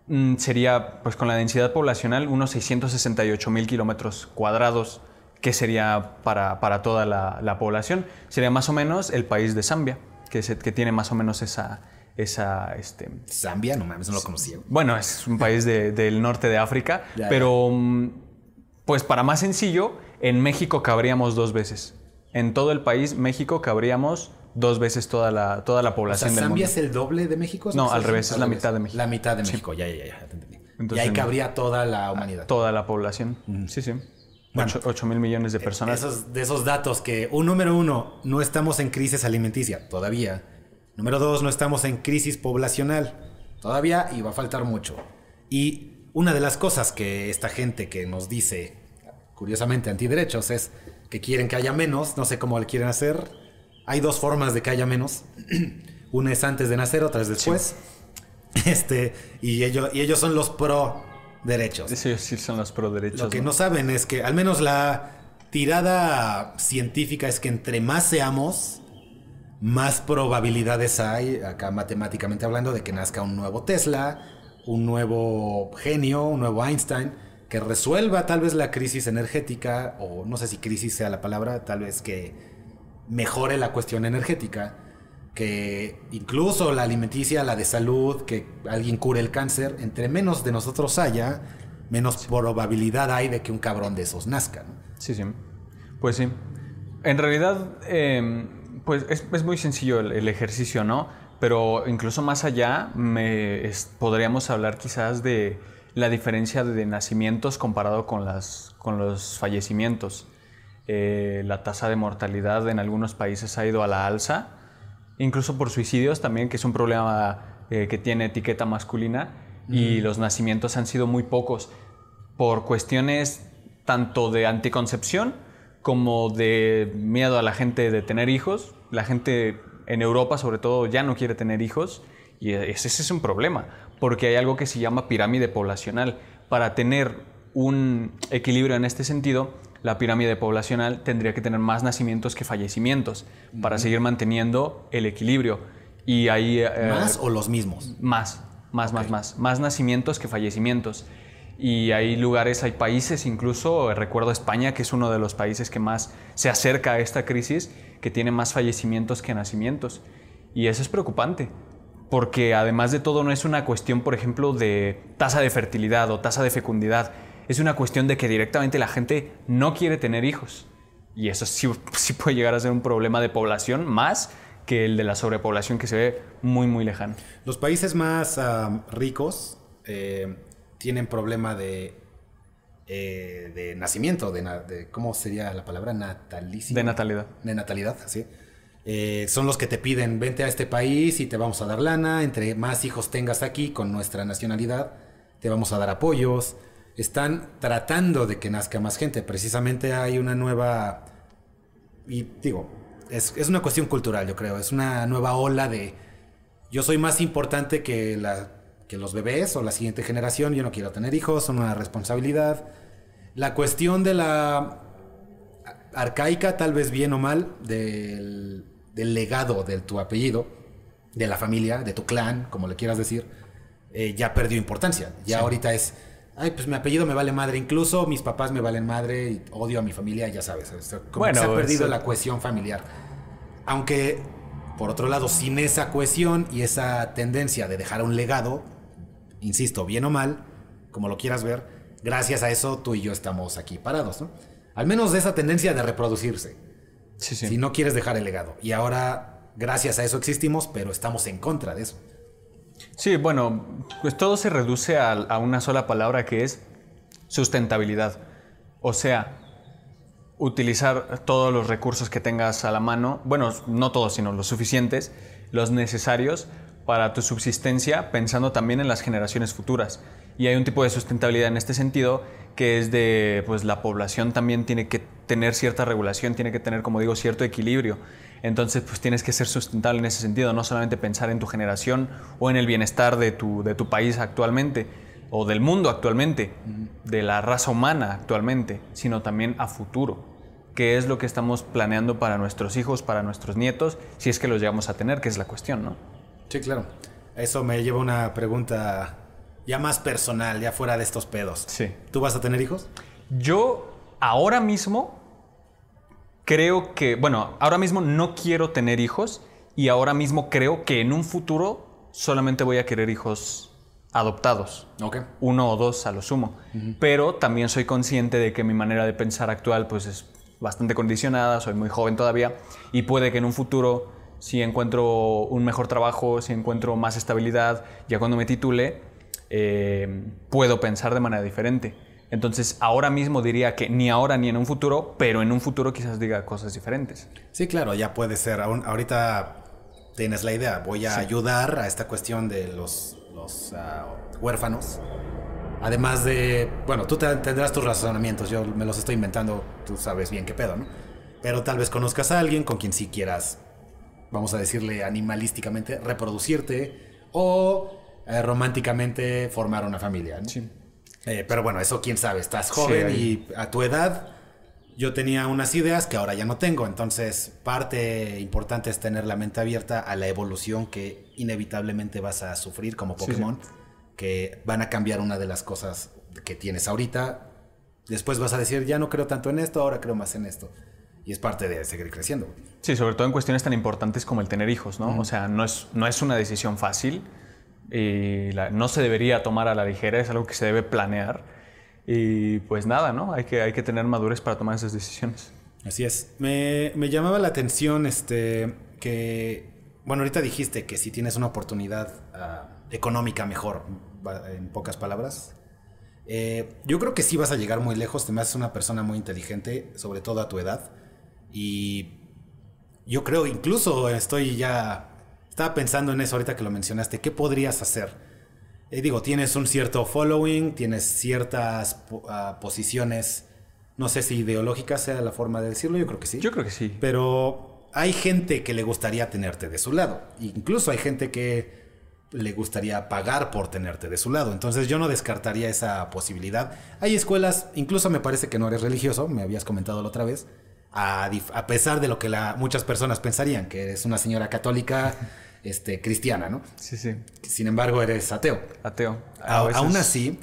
mm, sería, pues con la densidad poblacional, unos 668 mil kilómetros cuadrados, que sería para, para toda la, la población. Sería más o menos el país de Zambia, que, se- que tiene más o menos esa... esa este, Zambia, no mames, no lo conocía. bueno, es un país de- *laughs* del norte de África, Ya, pero mm, pues para más sencillo, en México cabríamos dos veces. En todo el país, México cabríamos dos veces toda la, toda la O sea, población del ¿Zambia mundo. es el doble de México? ¿Es No, lo al revés, es la mitad de México. La mitad de México, ya, ya, ya, ya te entendí. Entonces, y ahí cabría toda la humanidad. Toda la población. Sí, sí. Bueno. 8 mil millones de personas. Esos, de esos datos que, un número uno, no estamos en crisis alimenticia, todavía. Número dos, no estamos en crisis poblacional, todavía y va a faltar mucho. Y una de las cosas que esta gente que nos dice, curiosamente, antiderechos, es que quieren que haya menos, no sé cómo le quieren hacer. Hay dos formas de que haya menos. *clears throat* Una es antes de nacer, otra es después. *laughs* Este, y ellos, y ellos son los pro derechos. Sí, sí, son los pro derechos. Lo que ¿no? no saben es que al menos la tirada científica es que entre más seamos, más probabilidades hay, acá matemáticamente hablando, de que nazca un nuevo Tesla, un nuevo genio, un nuevo Einstein, que resuelva tal vez la crisis energética, o no sé si crisis sea la palabra, tal vez que mejore la cuestión energética, que incluso la alimenticia, la de salud, que alguien cure el cáncer, entre menos de nosotros haya, menos probabilidad hay de que un cabrón de esos nazca. ¿no? Sí, sí. Pues sí. En realidad, eh, pues es, es muy sencillo el, el ejercicio, ¿no? Pero incluso más allá, me, es- podríamos hablar quizás de la diferencia de nacimientos comparado con, las, con los fallecimientos. Eh, la tasa de mortalidad en algunos países ha ido a la alza, incluso por suicidios también, que es un problema eh, que tiene etiqueta masculina, y los nacimientos han sido muy pocos por cuestiones tanto de anticoncepción como de miedo a la gente de tener hijos. La gente en Europa sobre todo ya no quiere tener hijos y ese, ese es un problema porque hay algo que se llama pirámide poblacional. Para tener un equilibrio en este sentido, la pirámide poblacional tendría que tener más nacimientos que fallecimientos para seguir manteniendo el equilibrio. Y ahí... eh, ¿Más o los mismos? más, más, más, más. Más nacimientos que fallecimientos. Y hay lugares, hay países, incluso recuerdo España, que es uno de los países que más se acerca a esta crisis, que tiene más fallecimientos que nacimientos. Y eso es preocupante, porque además de todo no es una cuestión, por ejemplo, de tasa de fertilidad o tasa de fecundidad, es una cuestión de que directamente la gente no quiere tener hijos. Y eso sí, sí puede llegar a ser un problema de población más que el de la sobrepoblación que se ve muy, muy lejano. Los países más ricos eh, tienen problema de, eh, de nacimiento, de, na- de- ¿cómo sería la palabra? Natalicio. De natalidad. De natalidad, así. Eh, son los que te piden, vente a este país y te vamos a dar lana, entre más hijos tengas aquí con nuestra nacionalidad, te vamos a dar apoyos. Están tratando de que nazca más gente. Precisamente hay una nueva... Y digo, es, es una cuestión cultural, yo creo. Es una nueva ola de... Yo soy más importante que, la, que los bebés o la siguiente generación. Yo no quiero tener hijos, son una responsabilidad. La cuestión de la arcaica, tal vez bien o mal, del, del legado de tu apellido, de la familia, de tu clan, como le quieras decir, eh, ya perdió importancia. Ya ahorita es, ay, pues mi apellido me vale madre, incluso mis papás me valen madre y odio a mi familia, ya sabes. que Bueno, se ha perdido eso- la cohesión familiar. Aunque, por otro lado, sin esa cohesión y esa tendencia de dejar un legado, insisto, bien o mal, como lo quieras ver, gracias a eso tú y yo estamos aquí parados, ¿no? Al menos de esa tendencia de reproducirse. Sí, sí. Si no quieres dejar el legado. Y ahora, gracias a eso existimos, pero estamos en contra de eso. Sí, bueno, pues todo se reduce a, una sola palabra que es sustentabilidad. O sea, utilizar todos los recursos que tengas a la mano, bueno, no todos, sino los suficientes, los necesarios para tu subsistencia, pensando también en las generaciones futuras. Y hay un tipo de sustentabilidad en este sentido que es de, pues la población también tiene que tener cierta regulación, tiene que tener, como digo, cierto equilibrio. Entonces, pues tienes que ser sustentable en ese sentido, no solamente pensar en tu generación o en el bienestar de tu, de tu país actualmente o del mundo actualmente, de la raza humana actualmente, sino también a futuro. ¿Qué es lo que estamos planeando para nuestros hijos, para nuestros nietos, si es que los llegamos a tener, que es la cuestión, ¿no? Sí, claro. Eso me lleva a una pregunta ya más personal, ya fuera de estos pedos. Sí. ¿Tú vas a tener hijos? Yo ahora mismo creo que, bueno, ahora mismo no quiero tener hijos y ahora mismo creo que en un futuro solamente voy a querer hijos adoptados. Ok. Uno o dos a lo sumo. Pero también soy consciente de que mi manera de pensar actual pues es bastante condicionada, soy muy joven todavía y puede que en un futuro si encuentro un mejor trabajo, si encuentro más estabilidad, ya cuando me titule, eh, puedo pensar de manera diferente. Entonces, ahora mismo diría que ni ahora ni en un futuro, pero en un futuro quizás diga cosas diferentes. Sí, claro, ya puede ser. Aún- ahorita tienes la idea. Voy a ayudar a esta cuestión de los, los ah, huérfanos. Además de, bueno, tú te- tendrás tus razonamientos, yo me los estoy inventando, tú sabes bien qué pedo, ¿no? Pero tal vez conozcas a alguien con quien sí quieras, vamos a decirle animalísticamente, reproducirte o eh, románticamente formar una familia. ¿no? Eh, pero bueno, eso quién sabe, estás joven y a tu edad yo tenía unas ideas que ahora ya no tengo, entonces parte importante es tener la mente abierta a la evolución que inevitablemente vas a sufrir como Sí, Pokémon, que van a cambiar una de las cosas que tienes ahorita. Después vas a decir, ya no creo tanto en esto, ahora creo más en esto. Y es parte de seguir creciendo. Sí, sobre todo en cuestiones tan importantes como el tener hijos, ¿no? O sea, no es, no es una decisión fácil y la- no se debería tomar a la ligera, es algo que se debe planear. Y pues nada, ¿no? Hay que, hay que tener madurez para tomar esas decisiones. Así es. Me, me llamaba la atención este que, bueno, ahorita dijiste que si tienes una oportunidad ah, económica mejor, en pocas palabras. eh, yo creo que sí vas a llegar muy lejos, te me haces una persona muy inteligente, sobre todo a tu edad. Y yo creo, incluso estoy ya, estaba pensando en eso ahorita que lo mencionaste, ¿qué podrías hacer? Eh, digo, tienes un cierto following, tienes ciertas ah, posiciones, no sé si ideológicas sea la forma de decirlo, yo creo que sí. Yo creo que sí. Pero hay gente que le gustaría tenerte de su lado. Incluso hay gente que le gustaría pagar por tenerte de su lado. Entonces yo no descartaría esa posibilidad. Hay escuelas, incluso me parece que no eres religioso, me habías comentado la otra vez, a, a pesar de lo que la- muchas personas pensarían, que eres una señora católica *laughs* este, cristiana, ¿no? Sí, sí. Sin embargo, eres ateo. Ateo. A veces- Aún así,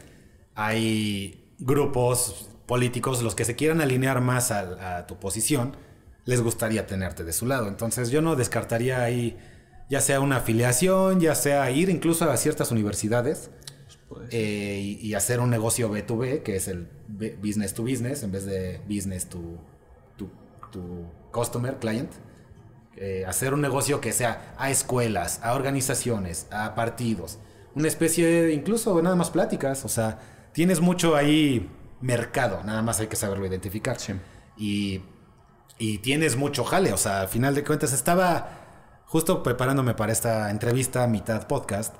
hay grupos políticos, los que se quieran alinear más a, a tu posición, les gustaría tenerte de su lado. Entonces yo no descartaría ahí, ya sea una afiliación, ya sea ir incluso a ciertas universidades Pues, eh, y, y hacer un negocio B2B, que es el business to business, en vez de business to, to customer, client. Eh, hacer un negocio que sea a escuelas, a organizaciones, a partidos. Una especie, de, incluso nada más pláticas. O sea, tienes mucho ahí mercado, nada más hay que saberlo identificar. Sí. Y, y tienes mucho jale. O sea, al final de cuentas estaba justo preparándome para esta entrevista, mitad podcast.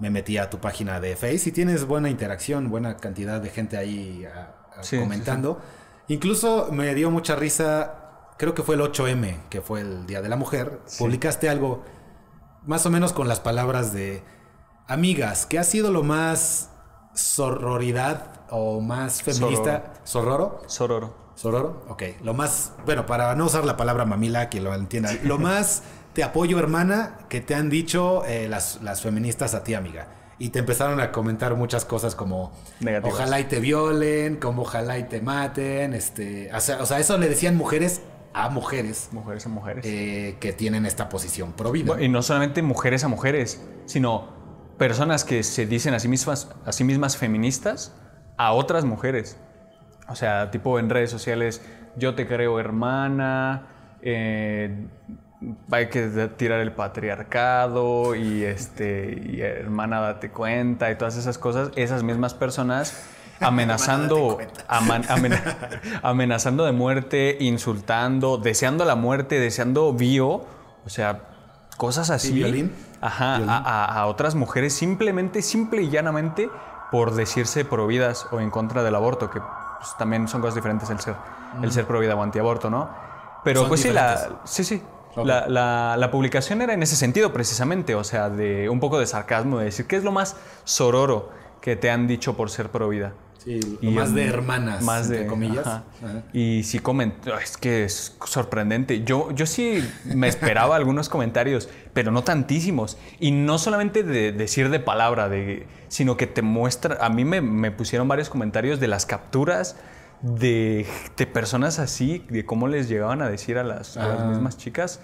Me metí a tu página de Face y tienes buena interacción, buena cantidad de gente ahí a- a Sí, sí, comentando. Incluso me dio mucha risa, creo que fue el 8M, que fue el Día de la Mujer. Publicaste algo más o menos con las palabras de amigas, ¿qué ha sido lo más sororidad o más feminista? ¿Sororo? Sororo. ¿Sororo? Ok. Lo más, bueno, para no usar la palabra mamila, que lo entiendan, lo más te apoyo, hermana, que te han dicho eh, las, las feministas a ti, amiga. Y te empezaron a comentar muchas cosas como Negativas. ojalá y te violen, como ojalá y te maten, este, o sea, o sea, eso le decían mujeres a mujeres Mujeres a mujeres. eh, que tienen esta posición pro vida. Y no solamente mujeres a mujeres, sino personas que se dicen a sí mismas, a sí mismas feministas a otras mujeres. O sea, tipo en redes sociales, yo te creo hermana, eh, hay que tirar el patriarcado y este y hermana date cuenta y todas esas cosas, esas mismas personas amenazando aman- *laughs* amenazando de muerte, insultando, deseando la muerte, deseando bio, o sea, cosas así. violín. Ajá, Violín. a, otras mujeres simplemente, simple y llanamente por decirse prohibidas o en contra del aborto, que pues, también son cosas diferentes el ser, el ser provida o antiaborto, ¿no? Pero Son pues sí, la, sí, sí. La- la publicación era en ese sentido precisamente, o sea, de un poco de sarcasmo, de decir, ¿qué es lo más sororo que te han dicho por ser provida? Sí, más de hermanas, más entre de, comillas. ajá. Ajá. Y sí comentó, es que es sorprendente. Yo, yo sí me esperaba *laughs* algunos comentarios, pero no tantísimos. Y no solamente de decir de palabra, de, sino que te muestra, a mí me, me pusieron varios comentarios de las capturas de, de personas así, de cómo les llegaban a decir a las, a las Ah. mismas chicas.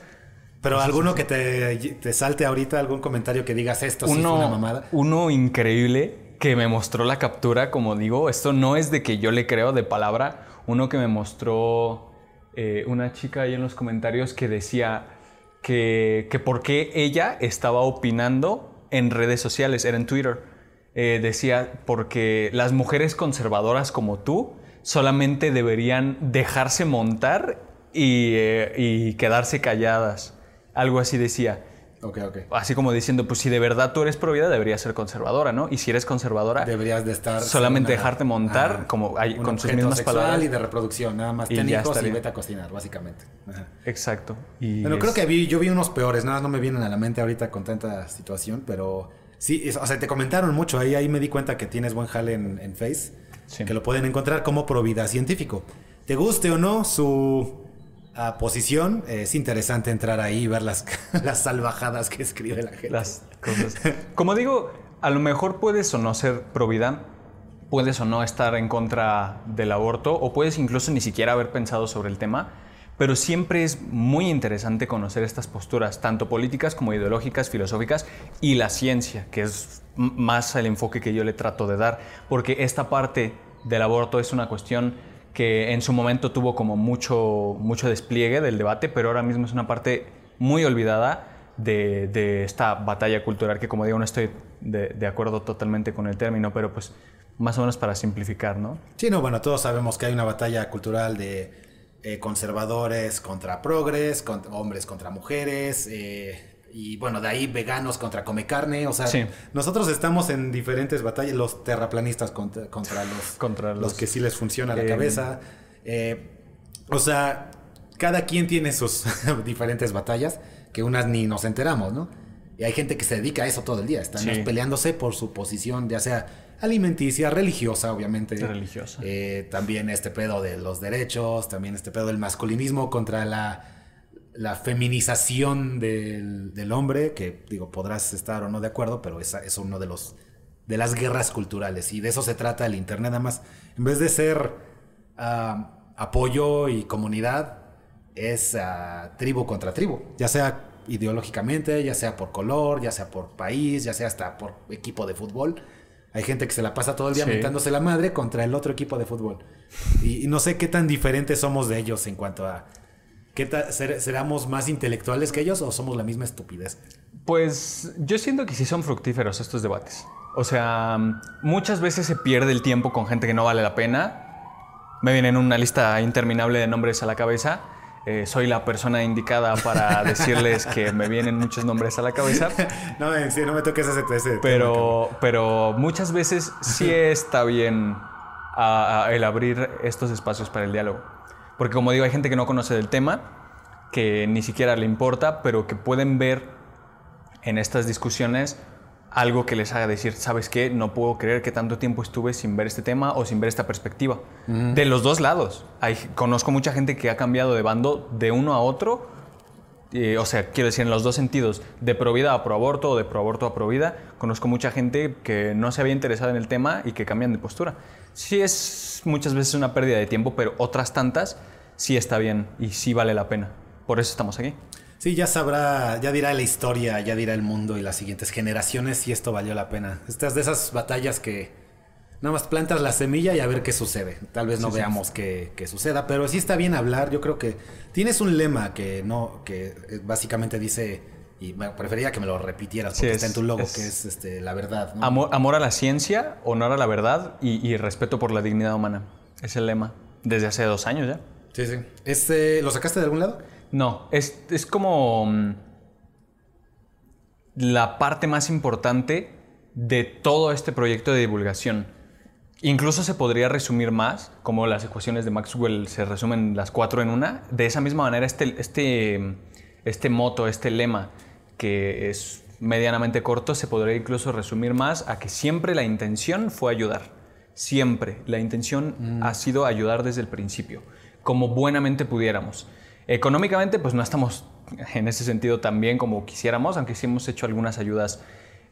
Pero alguno que te, te salte ahorita, algún comentario que digas esto sí fue una uno, mamada. uno increíble que me mostró la captura, como digo, esto no es de que yo le creo de palabra, uno que me mostró eh, una chica ahí en los comentarios que decía que, que por qué ella estaba opinando en redes sociales, era en Twitter. Eh, decía, porque las mujeres conservadoras como tú solamente deberían dejarse montar y, eh, y quedarse calladas. Algo así decía. Ok, ok. Así como diciendo, pues si de verdad tú eres pro vida, deberías ser conservadora, ¿no? Y si eres conservadora, Deberías de estar... Solamente una- dejarte montar, como hay- un con sus mismas sexual palabras. y de reproducción, nada más Y ten y vete a cocinar, básicamente. Ajá. exacto. Y Bueno, creo que vi, yo vi unos peores, nada, más no me vienen a la mente ahorita con tanta situación, pero sí, es- o sea, te comentaron mucho, ahí, ahí me di cuenta que tienes buen jale en, en Face, Sí. que lo pueden encontrar como Provida Científico. Te guste o no su ah, posición, es interesante entrar ahí y ver las, *laughs* las salvajadas que escribe la gente. las cosas. Como digo, a lo mejor puedes o no ser pro vida, puedes o no estar en contra del aborto, o puedes incluso ni siquiera haber pensado sobre el tema, pero siempre es muy interesante conocer estas posturas, tanto políticas como ideológicas, filosóficas, y la ciencia, que es más el enfoque que yo le trato de dar, porque esta parte del aborto es una cuestión que en su momento tuvo como mucho, mucho despliegue del debate, pero ahora mismo es una parte muy olvidada de, esta batalla cultural, que como digo, no estoy de, acuerdo totalmente con el término, pero pues más o menos para simplificar, ¿no? Sí, no, bueno, todos sabemos que hay una batalla cultural de eh, conservadores contra progres, hombres contra mujeres, eh, y bueno, de ahí veganos contra come carne, o sea, Sí. nosotros estamos en diferentes batallas, los terraplanistas contra, contra los, *laughs* Contra los, los- que sí les funciona la cabeza, eh, o sea, cada quien tiene sus *laughs* diferentes batallas, que unas ni nos enteramos, ¿no? Y hay gente que se dedica a eso todo el día, están Sí. peleándose por su posición, ya sea alimenticia, religiosa, obviamente. Religiosa. Eh, también este pedo de los derechos, también este pedo del masculinismo contra la, la feminización del, del hombre, que digo, podrás estar o no de acuerdo, pero esa es uno de los de las guerras culturales y de eso se trata el internet nada más. En vez de ser apoyo y comunidad, es ah, tribu contra tribu, ya sea ideológicamente, ya sea por color, ya sea por país, ya sea hasta por equipo de fútbol. Hay gente que se la pasa todo el día Sí. mentándose la madre contra el otro equipo de fútbol. Y, y no sé qué tan diferentes somos de ellos en cuanto a... ¿qué ta- ser- ¿Seramos más intelectuales que ellos o somos la misma estupidez? Pues yo siento que sí son fructíferos estos debates. O sea, muchas veces se pierde el tiempo con gente que no vale la pena. Me viene una lista interminable de nombres a la cabeza. Eh, soy la persona indicada para *laughs* decirles que me vienen muchos nombres a la cabeza. *laughs* No, en serio, no me toques ese, ese Pero, pero muchas veces sí *laughs* está bien a- a el abrir estos espacios para el diálogo. Porque como digo, hay gente que no conoce del tema, que ni siquiera le importa, pero que pueden ver en estas discusiones algo que les haga decir, ¿sabes qué? No puedo creer que tanto tiempo estuve sin ver este tema o sin ver esta perspectiva. De los dos lados. Hay, conozco mucha gente que ha cambiado de bando de uno a otro eh, o sea, quiero decir, en los dos sentidos, de pro vida a pro aborto o de pro aborto a pro vida, conozco mucha gente que no se había interesado en el tema y que cambian de postura. Sí es muchas veces una pérdida de tiempo, pero otras tantas sí está bien y sí vale la pena. Por eso estamos aquí. Sí, ya sabrá, ya dirá la historia, ya dirá el mundo y las siguientes generaciones si esto valió la pena. Estas de esas batallas que Nada más plantas la semilla y a ver qué sucede. Tal vez no veamos qué, qué suceda, pero sí está bien hablar. Yo creo que tienes un lema que no, que eh, básicamente dice, y me prefería que me lo repitieras porque Sí, está en tu logo, es- que es este, la verdad. ¿no? Amor, amor a la ciencia, honor a la verdad y, y respeto por la dignidad humana. Es el lema. Desde hace dos años ya. Sí, sí. Este, ¿Lo sacaste de algún lado? No, es, es como mm, la parte más importante de todo este proyecto de divulgación. Incluso se podría resumir más, como las ecuaciones de Maxwell se resumen las cuatro en una. De esa misma manera, este, este, este moto, este lema, que es medianamente corto, se podría incluso resumir más a que siempre la intención fue ayudar. Siempre. La intención ha sido ayudar desde el principio, como buenamente pudiéramos. Económicamente, pues no estamos en ese sentido tan bien como quisiéramos, aunque sí hemos hecho algunas ayudas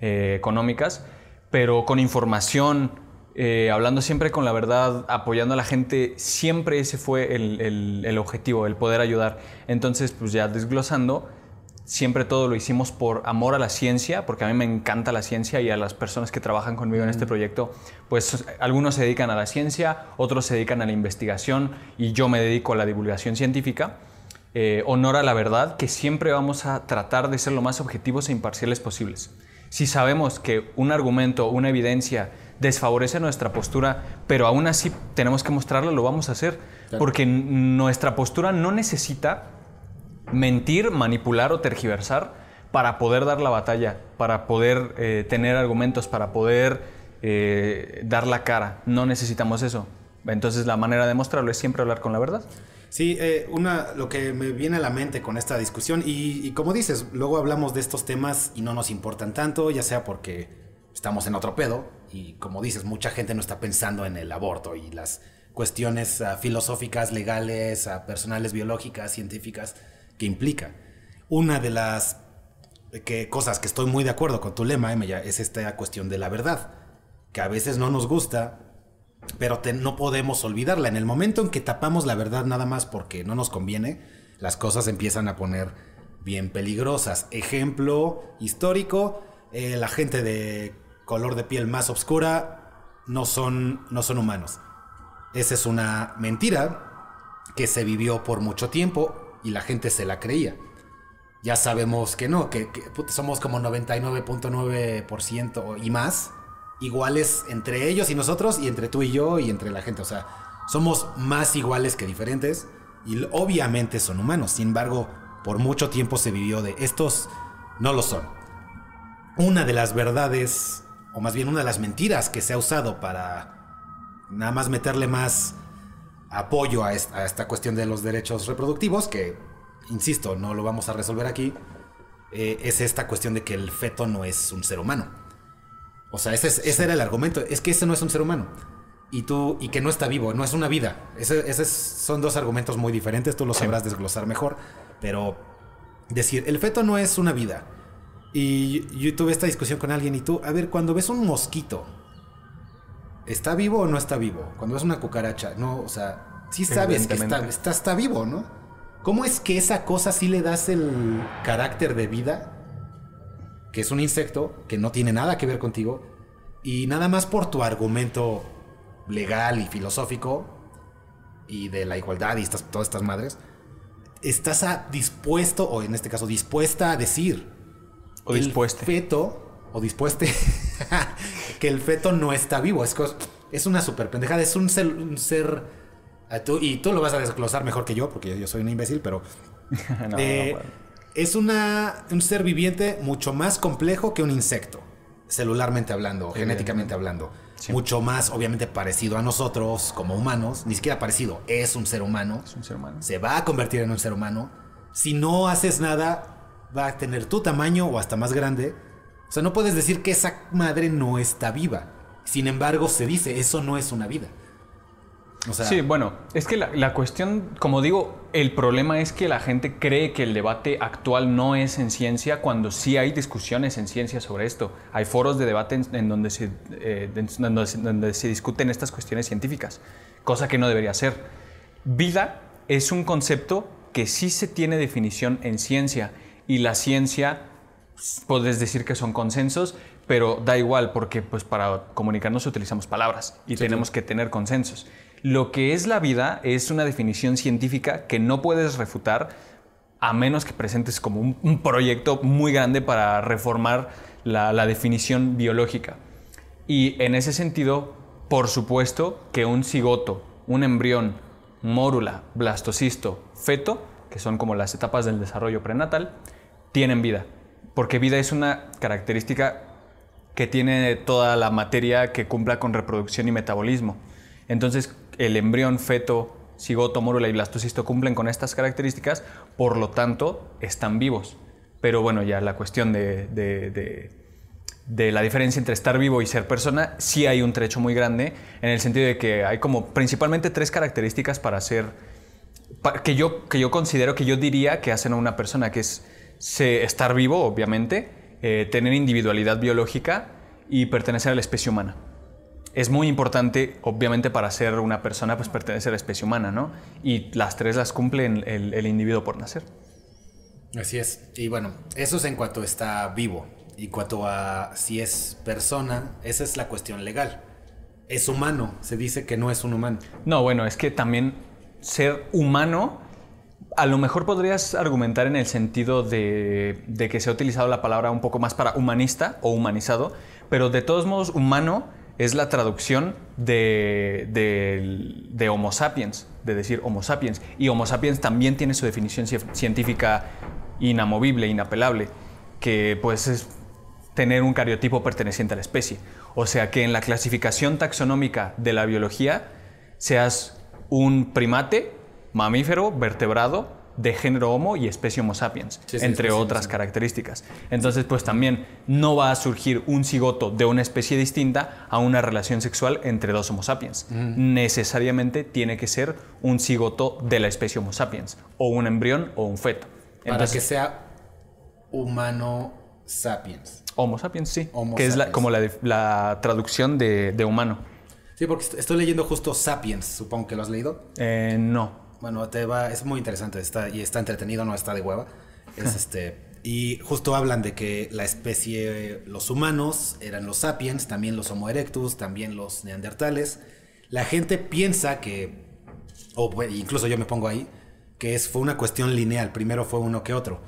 eh, económicas, pero con información, eh, hablando siempre con la verdad, apoyando a la gente, siempre ese fue el, el- el objetivo, el poder ayudar. Entonces, pues ya desglosando, siempre todo lo hicimos por amor a la ciencia, porque a mí me encanta la ciencia y a las personas que trabajan conmigo en este proyecto, pues algunos se dedican a la ciencia, otros se dedican a la investigación y yo me dedico a la divulgación científica. Eh, honor a la verdad, que siempre vamos a tratar de ser lo más objetivos e imparciales posibles. Si sabemos que un argumento, una evidencia desfavorece nuestra postura, pero aún así tenemos que mostrarlo, lo vamos a hacer, porque nuestra postura no necesita mentir, manipular o tergiversar para poder dar la batalla, para poder eh, tener argumentos, para poder eh, dar la cara. No necesitamos eso. Entonces la manera de mostrarlo es siempre hablar con la verdad. Sí, eh, una, lo que me viene a la mente con esta discusión, y, como dices, luego hablamos de estos temas y no nos importan tanto, ya sea porque estamos en otro pedo, y como dices, mucha gente no está pensando en el aborto y las cuestiones ah, filosóficas, legales, ah, personales, biológicas, científicas que implica. Una de las que, cosas que estoy muy de acuerdo con tu lema, Emeya, es esta cuestión de la verdad, que a veces no nos gusta, pero no podemos olvidarla. En el momento en que tapamos la verdad nada más porque no nos conviene, las cosas empiezan a poner bien peligrosas. Ejemplo histórico, eh, la gente de color de piel más oscura no son, no son humanos. Esa es una mentira que se vivió por mucho tiempo y la gente se la creía. Ya sabemos que no, que, somos como 99.9% y más iguales entre ellos y nosotros y entre tú y yo y entre la gente. O sea, somos más iguales que diferentes y obviamente son humanos. Sin embargo, por mucho tiempo se vivió de estos no lo son. Una de las verdades, o más bien una de las mentiras que se ha usado para nada más meterle más apoyo a esta, a esta cuestión de los derechos reproductivos, que, insisto, no lo vamos a resolver aquí, eh, es esta cuestión de que el feto no es un ser humano. O sea, ese, es- ese era el argumento, es que ese no es un ser humano. Y tú, y que no está vivo, no es una vida. Ese, ese es- son dos argumentos muy diferentes, tú lo sabrás desglosar mejor. Pero decir, el feto no es una vida. Y yo tuve esta discusión con alguien y tú, a ver, cuando ves un mosquito, ¿está vivo o no está vivo? Cuando ves una cucaracha, no, o sea, sí sabes que está, está, está vivo, ¿no? ¿Cómo es que esa cosa sí le das el carácter de vida? Que es un insecto que no tiene nada que ver contigo. Y nada más por tu argumento legal y filosófico y de la igualdad y estas, todas estas madres, estás a- dispuesto, o en este caso dispuesta a decir O el dispueste. feto, o dispueste, *laughs* que el feto no está vivo. Es, es una super pendejada, es un ser, un ser ah, tú- y tú lo vas a desglosar mejor que yo, porque yo soy un imbécil, pero *laughs* No, eh, no, bueno. es una, un ser viviente mucho más complejo que un insecto, celularmente hablando, genéticamente hablando. Sí. Mucho más, obviamente, parecido a nosotros como humanos. Ni siquiera parecido, es un ser humano. Es un ser humano. Se va a convertir en un ser humano. Si no haces nada, va a tener tu tamaño o hasta más grande. O sea, no puedes decir que esa madre no está viva. Sin embargo, se dice, eso no es una vida. O sea, Sí, bueno, es que la, la cuestión, como digo, el problema es que la gente cree que el debate actual no es en ciencia cuando sí hay discusiones en ciencia sobre esto. Hay foros de debate en, en donde, se, eh, en donde, donde se discuten estas cuestiones científicas, cosa que no debería ser. Vida es un concepto que sí se tiene definición en ciencia y la ciencia puedes decir que son consensos, pero da igual porque pues para comunicarnos utilizamos palabras y tenemos que tener consensos. Lo que es la vida es una definición científica que no puedes refutar a menos que presentes como un, un proyecto muy grande para reformar la, la definición biológica. Y en ese sentido, por supuesto que un cigoto, un embrión, mórula, blastocisto, feto, que son como las etapas del desarrollo prenatal, tienen vida. Porque vida es una característica que tiene toda la materia que cumpla con reproducción y metabolismo. Entonces, el embrión, feto, cigoto, mórula y blastocisto cumplen con estas características, por lo tanto, están vivos. Pero bueno, ya la cuestión de, la diferencia entre estar vivo y ser persona, sí hay un trecho muy grande, en el sentido de que hay como principalmente tres características para ser, que yo, que yo considero, que yo diría que hacen a una persona, que es se- estar vivo, obviamente, eh, tener individualidad biológica y pertenecer a la especie humana. Es muy importante, obviamente, para ser una persona, pues pertenecer a la especie humana, ¿no? Y las tres las cumple el, individuo por nacer. Así es. Y bueno, eso es en cuanto está vivo. Y cuanto a si es persona, esa es la cuestión legal. Es humano. Se dice que no es un humano. No, bueno, es que también ser humano, a lo mejor podrías argumentar en el sentido de, que se ha utilizado la palabra un poco más para humanista o humanizado, pero de todos modos humano es la traducción de, de- de Homo sapiens, de decir Homo sapiens. Y Homo sapiens también tiene su definición cien- científica inamovible, inapelable, que pues es tener un cariotipo perteneciente a la especie. O sea que en la clasificación taxonómica de la biología seas un primate, mamífero, vertebrado, de género Homo y especie Homo sapiens, Sí, sí, entre sí, otras características. Entonces, pues también no va a surgir un cigoto de una especie distinta a una relación sexual entre dos Homo sapiens. Necesariamente tiene que ser un cigoto de la especie Homo sapiens, o un embrión o un feto. Para que sea humano sapiens. Homo sapiens, sí, Homo que es la- sapiens. como la, traducción de, de humano. Sí, porque est- estoy leyendo justo Sapiens. Supongo que lo has leído. Eh, no. Bueno, te va, es muy interesante, está, y está entretenido, no está de hueva. Es *laughs* este, y justo hablan de que la especie, los humanos eran los sapiens, también los Homo erectus, también los neandertales. La gente piensa que, o incluso yo me pongo ahí, que es, fue una cuestión lineal, primero fue uno que otro.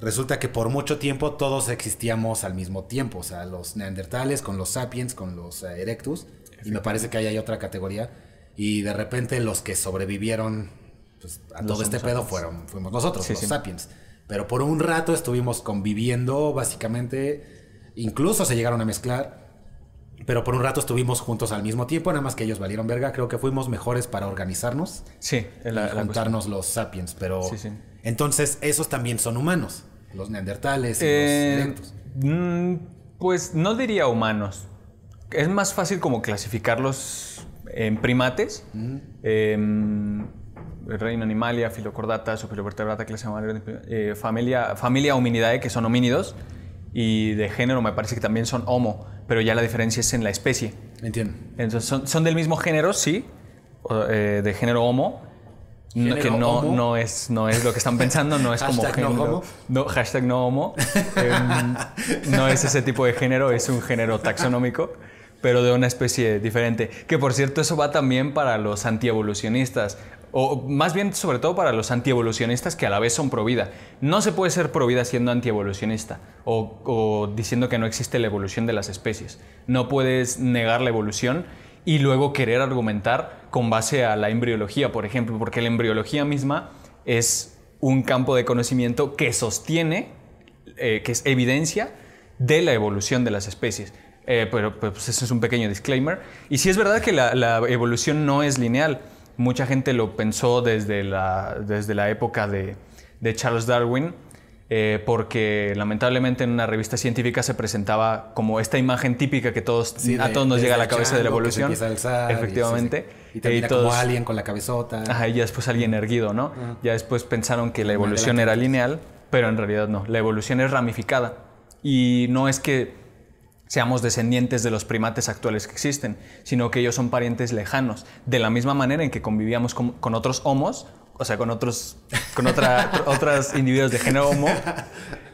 Resulta que por mucho tiempo todos existíamos al mismo tiempo, o sea, los neandertales con los sapiens, con los eh, erectus, y me parece que ahí hay otra categoría, y de repente los que sobrevivieron pues, a todo este pedo fueron, fuimos nosotros, Sí, los sí. sapiens. Pero por un rato estuvimos conviviendo, básicamente, incluso se llegaron a mezclar, pero por un rato estuvimos juntos al mismo tiempo, nada más que ellos valieron verga, creo que fuimos mejores para organizarnos Sí, la, y juntarnos los sapiens, pero Sí, sí. entonces esos también son humanos, los neandertales y Eh, los erectus. mm, pues no diría humanos. Es más fácil como clasificarlos en primates. Em, reino Animalia, Filocordata, Supervertebrata, clase eh, familia, familia Hominidae, que son homínidos. Y de género me parece que también son Homo, pero ya la diferencia es en la especie. Entiendo. Entonces son, son del mismo género, sí, eh, de género Homo. No, Género que no, no, es, no es lo que están pensando, no es como *laughs* Hashtag no género. homo. No, hashtag no homo. Em, no es ese tipo de género, es un género taxonómico, pero de una especie diferente. Que por cierto, eso va también para los antievolucionistas. O más bien, sobre todo para los antievolucionistas que a la vez son pro vida. No se puede ser pro vida siendo antievolucionista o, diciendo que no existe la evolución de las especies. No puedes negar la evolución y luego querer argumentar con base a la embriología, por ejemplo, porque la embriología misma es un campo de conocimiento que sostiene, eh, que es evidencia de la evolución de las especies. Eh, pero pues ese es un pequeño disclaimer. Y sí es verdad que la evolución no es lineal. Mucha gente lo pensó desde la, desde la época de, de Charles Darwin, eh, porque lamentablemente en una revista científica se presentaba como esta imagen típica que todos, Sí, a todos nos llega a la cabeza de la chango que se evolución. empieza a alzar y- Efectivamente. Y termina Y todos- como alguien con la cabezota. Ajá, y ya después alguien erguido, ¿no? Ya después pensaron que la evolución era lineal, pero en realidad no. La evolución es ramificada. Y no es que seamos descendientes de los primates actuales que existen, sino que ellos son parientes lejanos. De la misma manera en que convivíamos con, con otros homos, o sea, con otros, con otra, *laughs* otros individuos de género homo,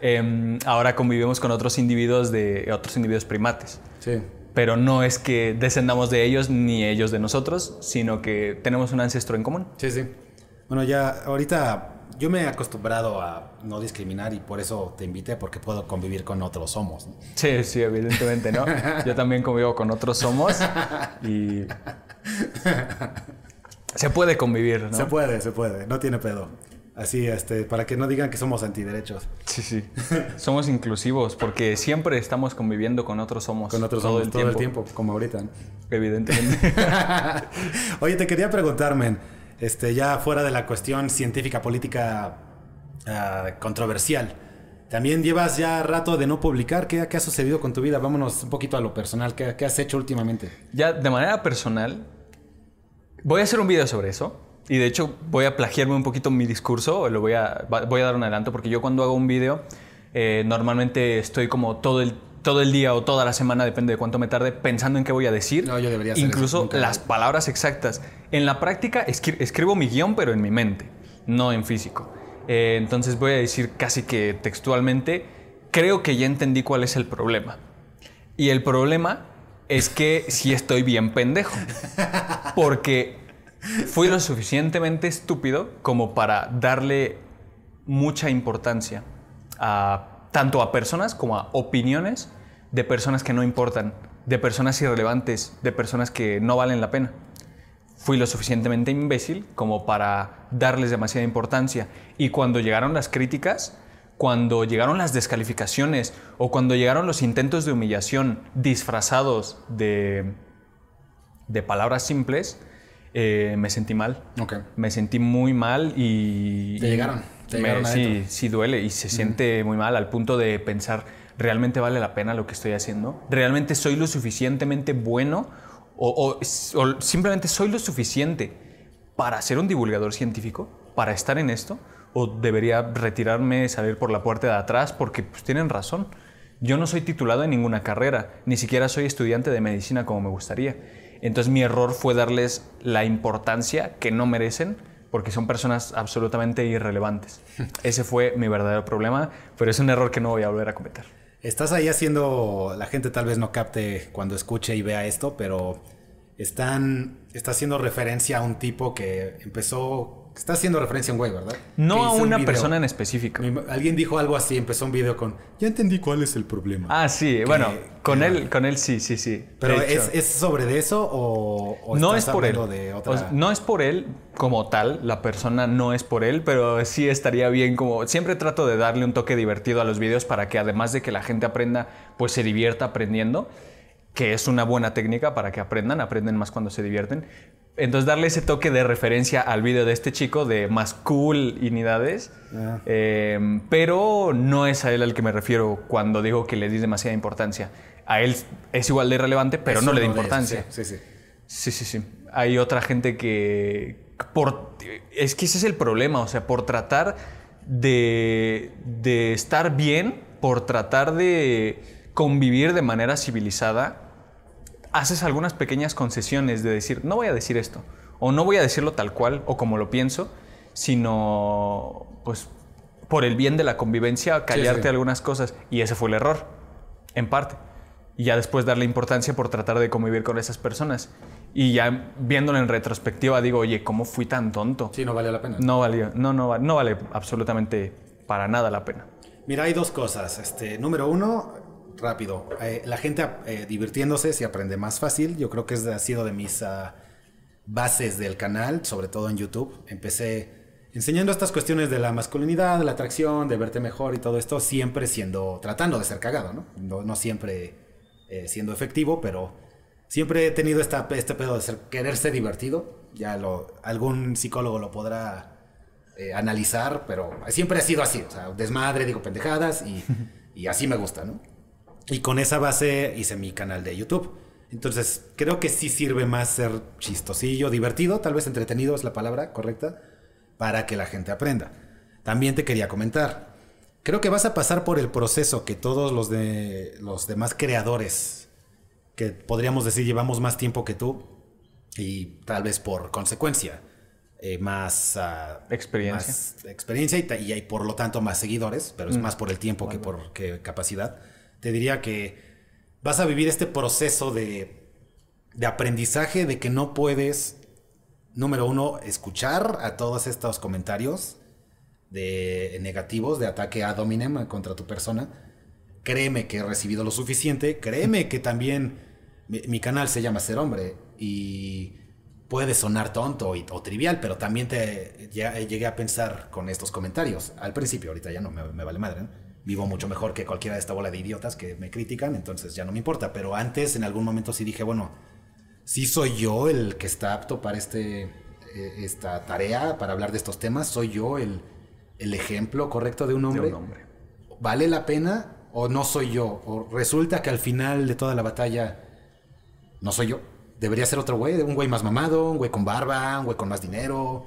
em, ahora convivimos con otros individuos de otros individuos primates. Sí. Pero no es que descendamos de ellos ni ellos de nosotros, sino que tenemos un ancestro en común. Sí, sí. Bueno, ya ahorita yo me he acostumbrado a no discriminar y por eso te invité, porque puedo convivir con otros homos. ¿no? Sí, sí, evidentemente, ¿no? *laughs* Yo también convivo con otros homos y se puede convivir, ¿no? Se puede, se puede, no tiene pedo. Así, este, para que no digan que somos antiderechos. Sí, sí. *laughs* Somos inclusivos porque siempre estamos conviviendo con otros homos. Con otros todo homos el todo tiempo. el tiempo, como ahorita. ¿no? Evidentemente. *laughs* Oye, te quería preguntar, men, este, ya fuera de la cuestión científica, política ah, controversial, también llevas ya rato de no publicar. ¿Qué, qué ha sucedido con tu vida? Vámonos un poquito a lo personal. ¿Qué, qué has hecho últimamente? ya de manera personal, voy a hacer un video sobre eso. Y de hecho voy a plagiarme un poquito mi discurso, lo voy a, voy a dar un adelanto, porque yo cuando hago un video, eh, normalmente estoy como todo el, todo el día o toda la semana, depende de cuánto me tarde, pensando en qué voy a decir. No, yo debería hacer Incluso las palabras exactas. En la práctica escri- escribo mi guion, pero en mi mente, no en físico. Eh, entonces voy a decir casi que textualmente, creo que ya entendí cuál es el problema. Y el problema es que sí estoy bien pendejo. Porque fui lo suficientemente estúpido como para darle mucha importancia a tanto a personas como a opiniones de personas que no importan, de personas irrelevantes, de personas que no valen la pena. Fui lo suficientemente imbécil como para darles demasiada importancia. Y cuando llegaron las críticas, cuando llegaron las descalificaciones o cuando llegaron los intentos de humillación disfrazados de, de palabras simples, eh, me sentí mal. Ok. Me sentí muy mal y... Te llegaron, me- sí, sí duele y se siente muy mal al punto de pensar, ¿realmente vale la pena lo que estoy haciendo? ¿Realmente soy lo suficientemente bueno? ¿O, o- o simplemente soy lo suficiente para ser un divulgador científico? ¿Para estar en esto? ¿O debería retirarme, salir por la puerta de atrás? Porque pues, tienen razón. Yo no soy titulado en ninguna carrera, ni siquiera soy estudiante de medicina como me gustaría. Entonces mi error fue darles la importancia que no merecen porque son personas absolutamente irrelevantes. Ese fue mi verdadero problema, pero es un error que no voy a volver a cometer. Estás ahí haciendo, la gente tal vez no capte cuando escuche y vea esto, pero están, está haciendo referencia a un tipo que empezó, está haciendo referencia a un güey, ¿verdad? No a un una persona en específico. Alguien dijo algo así, empezó un video con, ya entendí cuál es el problema. Ah, sí, bueno, con que- él, con él sí, sí, sí. pero. ¿es, ¿es sobre de eso o, o no es por él. de otra? O no es por él como tal, la persona no es por él, pero sí estaría bien como... Siempre trato de darle un toque divertido a los videos para que además de que la gente aprenda, pues se divierta aprendiendo, que es una buena técnica para que aprendan, aprenden más cuando se divierten. Entonces darle ese toque de referencia al video de este chico de más cool y nidades, Ah. eh, pero no es a él al que me refiero cuando digo que le di demasiada importancia. A él es igual de irrelevante, pero no le di importancia. Sí, sí, sí. Sí, sí, sí. Hay otra gente que por es que ese es el problema, o sea, por tratar de, de estar bien, por tratar de convivir de manera civilizada, haces algunas pequeñas concesiones de decir, no voy a decir esto, o no voy a decirlo tal cual o como lo pienso, sino pues por el bien de la convivencia, callarte sí. algunas cosas. Y ese fue el error, en parte. Y ya después darle importancia por tratar de convivir con esas personas. Y ya viéndolo en retrospectiva digo, oye, ¿cómo fui tan tonto? Sí, no vale la pena. No valió, no, no, no vale absolutamente para nada la pena. Mira, hay dos cosas. Este, número uno, rápido. eh, la gente eh, divirtiéndose se aprende más fácil. Yo creo que es, ha sido de mis ah, bases del canal, sobre todo en YouTube. Empecé enseñando estas cuestiones de la masculinidad, de la atracción, de verte mejor y todo esto, siempre siendo, tratando de ser cagado, ¿no? No, no siempre eh, siendo efectivo, pero siempre he tenido esta, este pedo de ser, querer ser divertido. Ya lo, algún psicólogo lo podrá eh, analizar, pero siempre ha sido así, o sea, desmadre, digo pendejadas y, *laughs* y así me gusta, ¿no? Y con esa base hice mi canal de YouTube. Entonces, creo que sí sirve más ser chistosillo, divertido, tal vez entretenido es la palabra correcta, para que la gente aprenda. También te quería comentar, creo que vas a pasar por el proceso que todos los, de, los demás creadores, que podríamos decir llevamos más tiempo que tú, y tal vez por consecuencia, eh, más ah, Experiencia. más experiencia y, y por lo tanto más seguidores, pero es más por el tiempo que por que capacidad. Te diría que vas a vivir este proceso de, de aprendizaje de que no puedes, número uno, escuchar a todos estos comentarios de negativos de ataque a dominem contra tu persona. Créeme que he recibido lo suficiente. Créeme que también mi, canal se llama Ser Hombre y puede sonar tonto y- o trivial, pero también te ya llegué a pensar con estos comentarios. Al principio, ahorita ya no me, vale madre. Vivo mucho mejor que cualquiera de esta bola de idiotas que me critican, entonces ya no me importa. Pero antes, en algún momento sí dije, bueno, sí soy yo el que está apto para este, eh, esta tarea, para hablar de estos temas. Soy yo el, el ejemplo correcto de un De hombre. un hombre. ¿Vale la pena o no soy yo? O resulta que al final de toda la batalla no soy yo. Debería ser otro güey, un güey más mamado, un güey con barba, un güey con más dinero.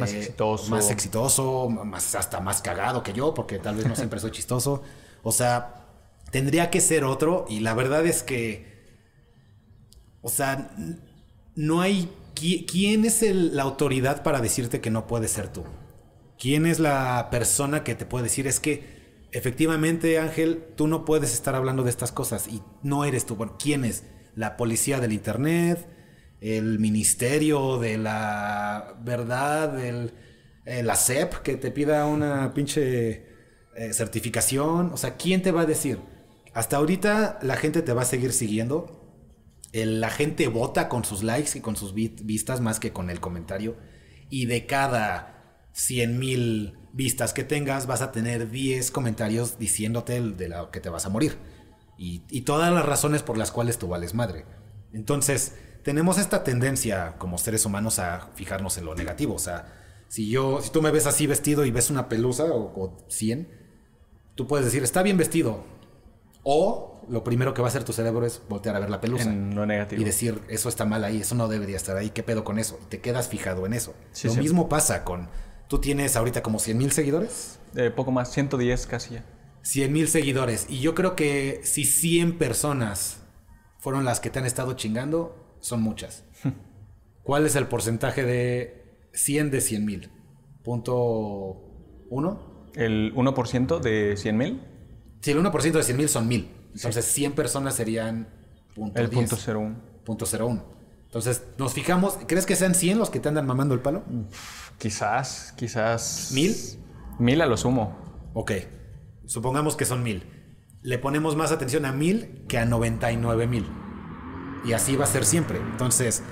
Más eh, exitoso. Más exitoso, más, hasta más cagado que yo, porque tal vez no siempre soy chistoso. O sea, tendría que ser otro y la verdad es que... O sea, no hay... qui- ¿Quién es el- la autoridad para decirte que no puedes ser tú? ¿Quién es la persona que te puede decir es que efectivamente Ángel, tú no puedes estar hablando de estas cosas y no eres tú? Bueno, ¿quién es? ¿La policía del Internet? ¿El Ministerio de la Verdad? El, eh, ¿La CEP que te pida una pinche eh, certificación? O sea, ¿quién te va a decir? Hasta ahorita la gente te va a seguir siguiendo la gente vota con sus likes y con sus vi- vistas más que con el comentario. Y de cada 100 mil vistas que tengas, vas a tener 10 comentarios diciéndote de lo que te vas a morir. Y, y todas las razones por las cuales tú vales madre. Entonces, tenemos esta tendencia como seres humanos a fijarnos en lo negativo. O sea, si yo, si tú me ves así vestido y ves una pelusa o, o 100, tú puedes decir, está bien vestido. O lo primero que va a hacer tu cerebro es voltear a ver la pelusa En lo negativo. y decir, eso está mal ahí, eso no debería estar ahí, ¿qué pedo con eso? Y te quedas fijado en eso. Sí, Lo sí. mismo pasa con, tú tienes ahorita como 100 mil seguidores. Eh, poco más, 110 casi ya. 100 mil seguidores. Y yo creo que si 100 personas fueron las que te han estado chingando, son muchas. ¿Cuál es el porcentaje de 100 de 100 mil? ¿Punto uno? El 1% de 100 mil, Si el 1% de 100 mil son mil. Entonces 100 personas serían punto el 10. punto 01. Punto 01. Entonces nos fijamos, ¿crees que sean 100 los que te andan mamando el palo? Quizás, quizás. ¿Mil? Mil a lo sumo. Ok, supongamos que son mil. Le ponemos más atención a mil que a 99 mil. Y así va a ser siempre. Entonces,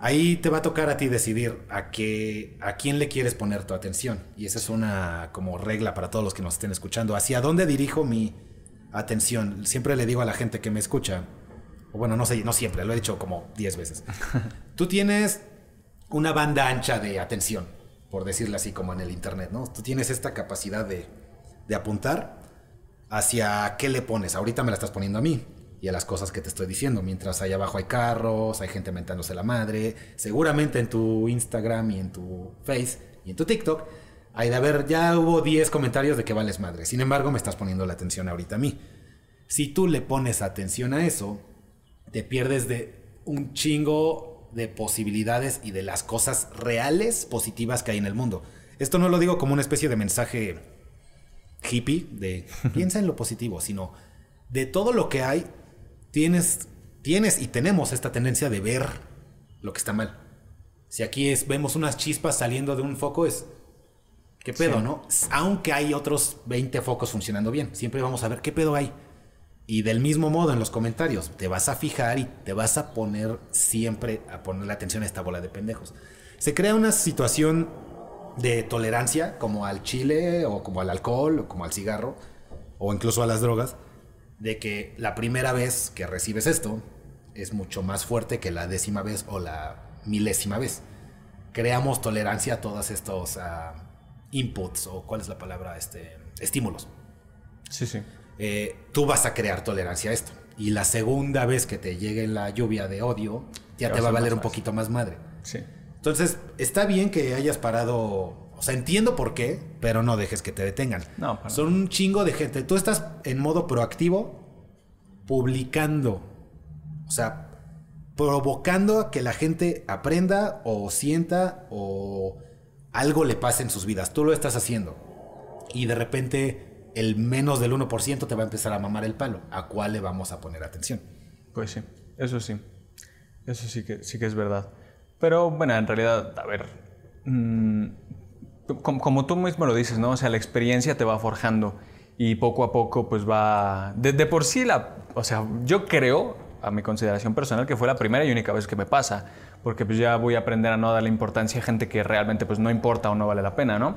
ahí te va a tocar a ti decidir a, qué, a quién le quieres poner tu atención. Y esa es una como regla para todos los que nos estén escuchando. ¿Hacia dónde dirijo mi atención? Siempre le digo a la gente que me escucha, o bueno, no sé, no siempre, lo he dicho como 10 veces. *laughs* Tú tienes una banda ancha de atención, por decirlo así como en el internet, ¿no? Tú tienes esta capacidad de, de apuntar hacia qué le pones. Ahorita me la estás poniendo a mí y a las cosas que te estoy diciendo. Mientras allá abajo hay carros, hay gente mentándose la madre. Seguramente en tu Instagram y en tu Face y en tu TikTok hay de haber, ya hubo 10 comentarios de que vales madre. Sin embargo, me estás poniendo la atención ahorita a mí. Si tú le pones atención a eso, te pierdes de un chingo de posibilidades y de las cosas reales positivas que hay en el mundo. Esto no lo digo como una especie de mensaje hippie de *laughs* piensa en lo positivo, sino de todo lo que hay, tienes, tienes y tenemos esta tendencia de ver lo que está mal. Si aquí es, vemos unas chispas saliendo de un foco, es. ¿Qué pedo, Sí. no? Aunque hay otros 20 focos funcionando bien, siempre vamos a ver qué pedo hay. Y del mismo modo en los comentarios, te vas a fijar y te vas a poner siempre a ponerle atención a esta bola de pendejos. Se crea una situación de tolerancia como al chile o como al alcohol o como al cigarro o incluso a las drogas, de que la primera vez que recibes esto es mucho más fuerte que la décima vez o la milésima vez. Creamos tolerancia a todos estos ah, inputs o cuál es la palabra, este, estímulos Sí, sí. eh, tú vas a crear tolerancia a esto. Y la segunda vez que te llegue la lluvia de odio, ya te va a valer un poquito más madre. Sí. Entonces, está bien que hayas parado. O sea, entiendo por qué, pero no dejes que te detengan. No, para Son un chingo de gente. Tú estás en modo proactivo publicando. O sea, provocando a que la gente aprenda o sienta o algo le pase en sus vidas. Tú lo estás haciendo. Y de repente el menos del 1% te va a empezar a mamar el palo. ¿A cuál le vamos a poner atención? Pues sí, eso sí. Eso sí que, sí que es verdad. Pero bueno, en realidad, a ver, mm, como, como, tú mismo lo dices, ¿no? O sea, la experiencia te va forjando y poco a poco pues va... De, de por sí, la, o sea, yo creo, a mi consideración personal, que fue la primera y única vez que me pasa, porque pues ya voy a aprender a no darle importancia a gente que realmente pues no importa o no vale la pena, ¿no?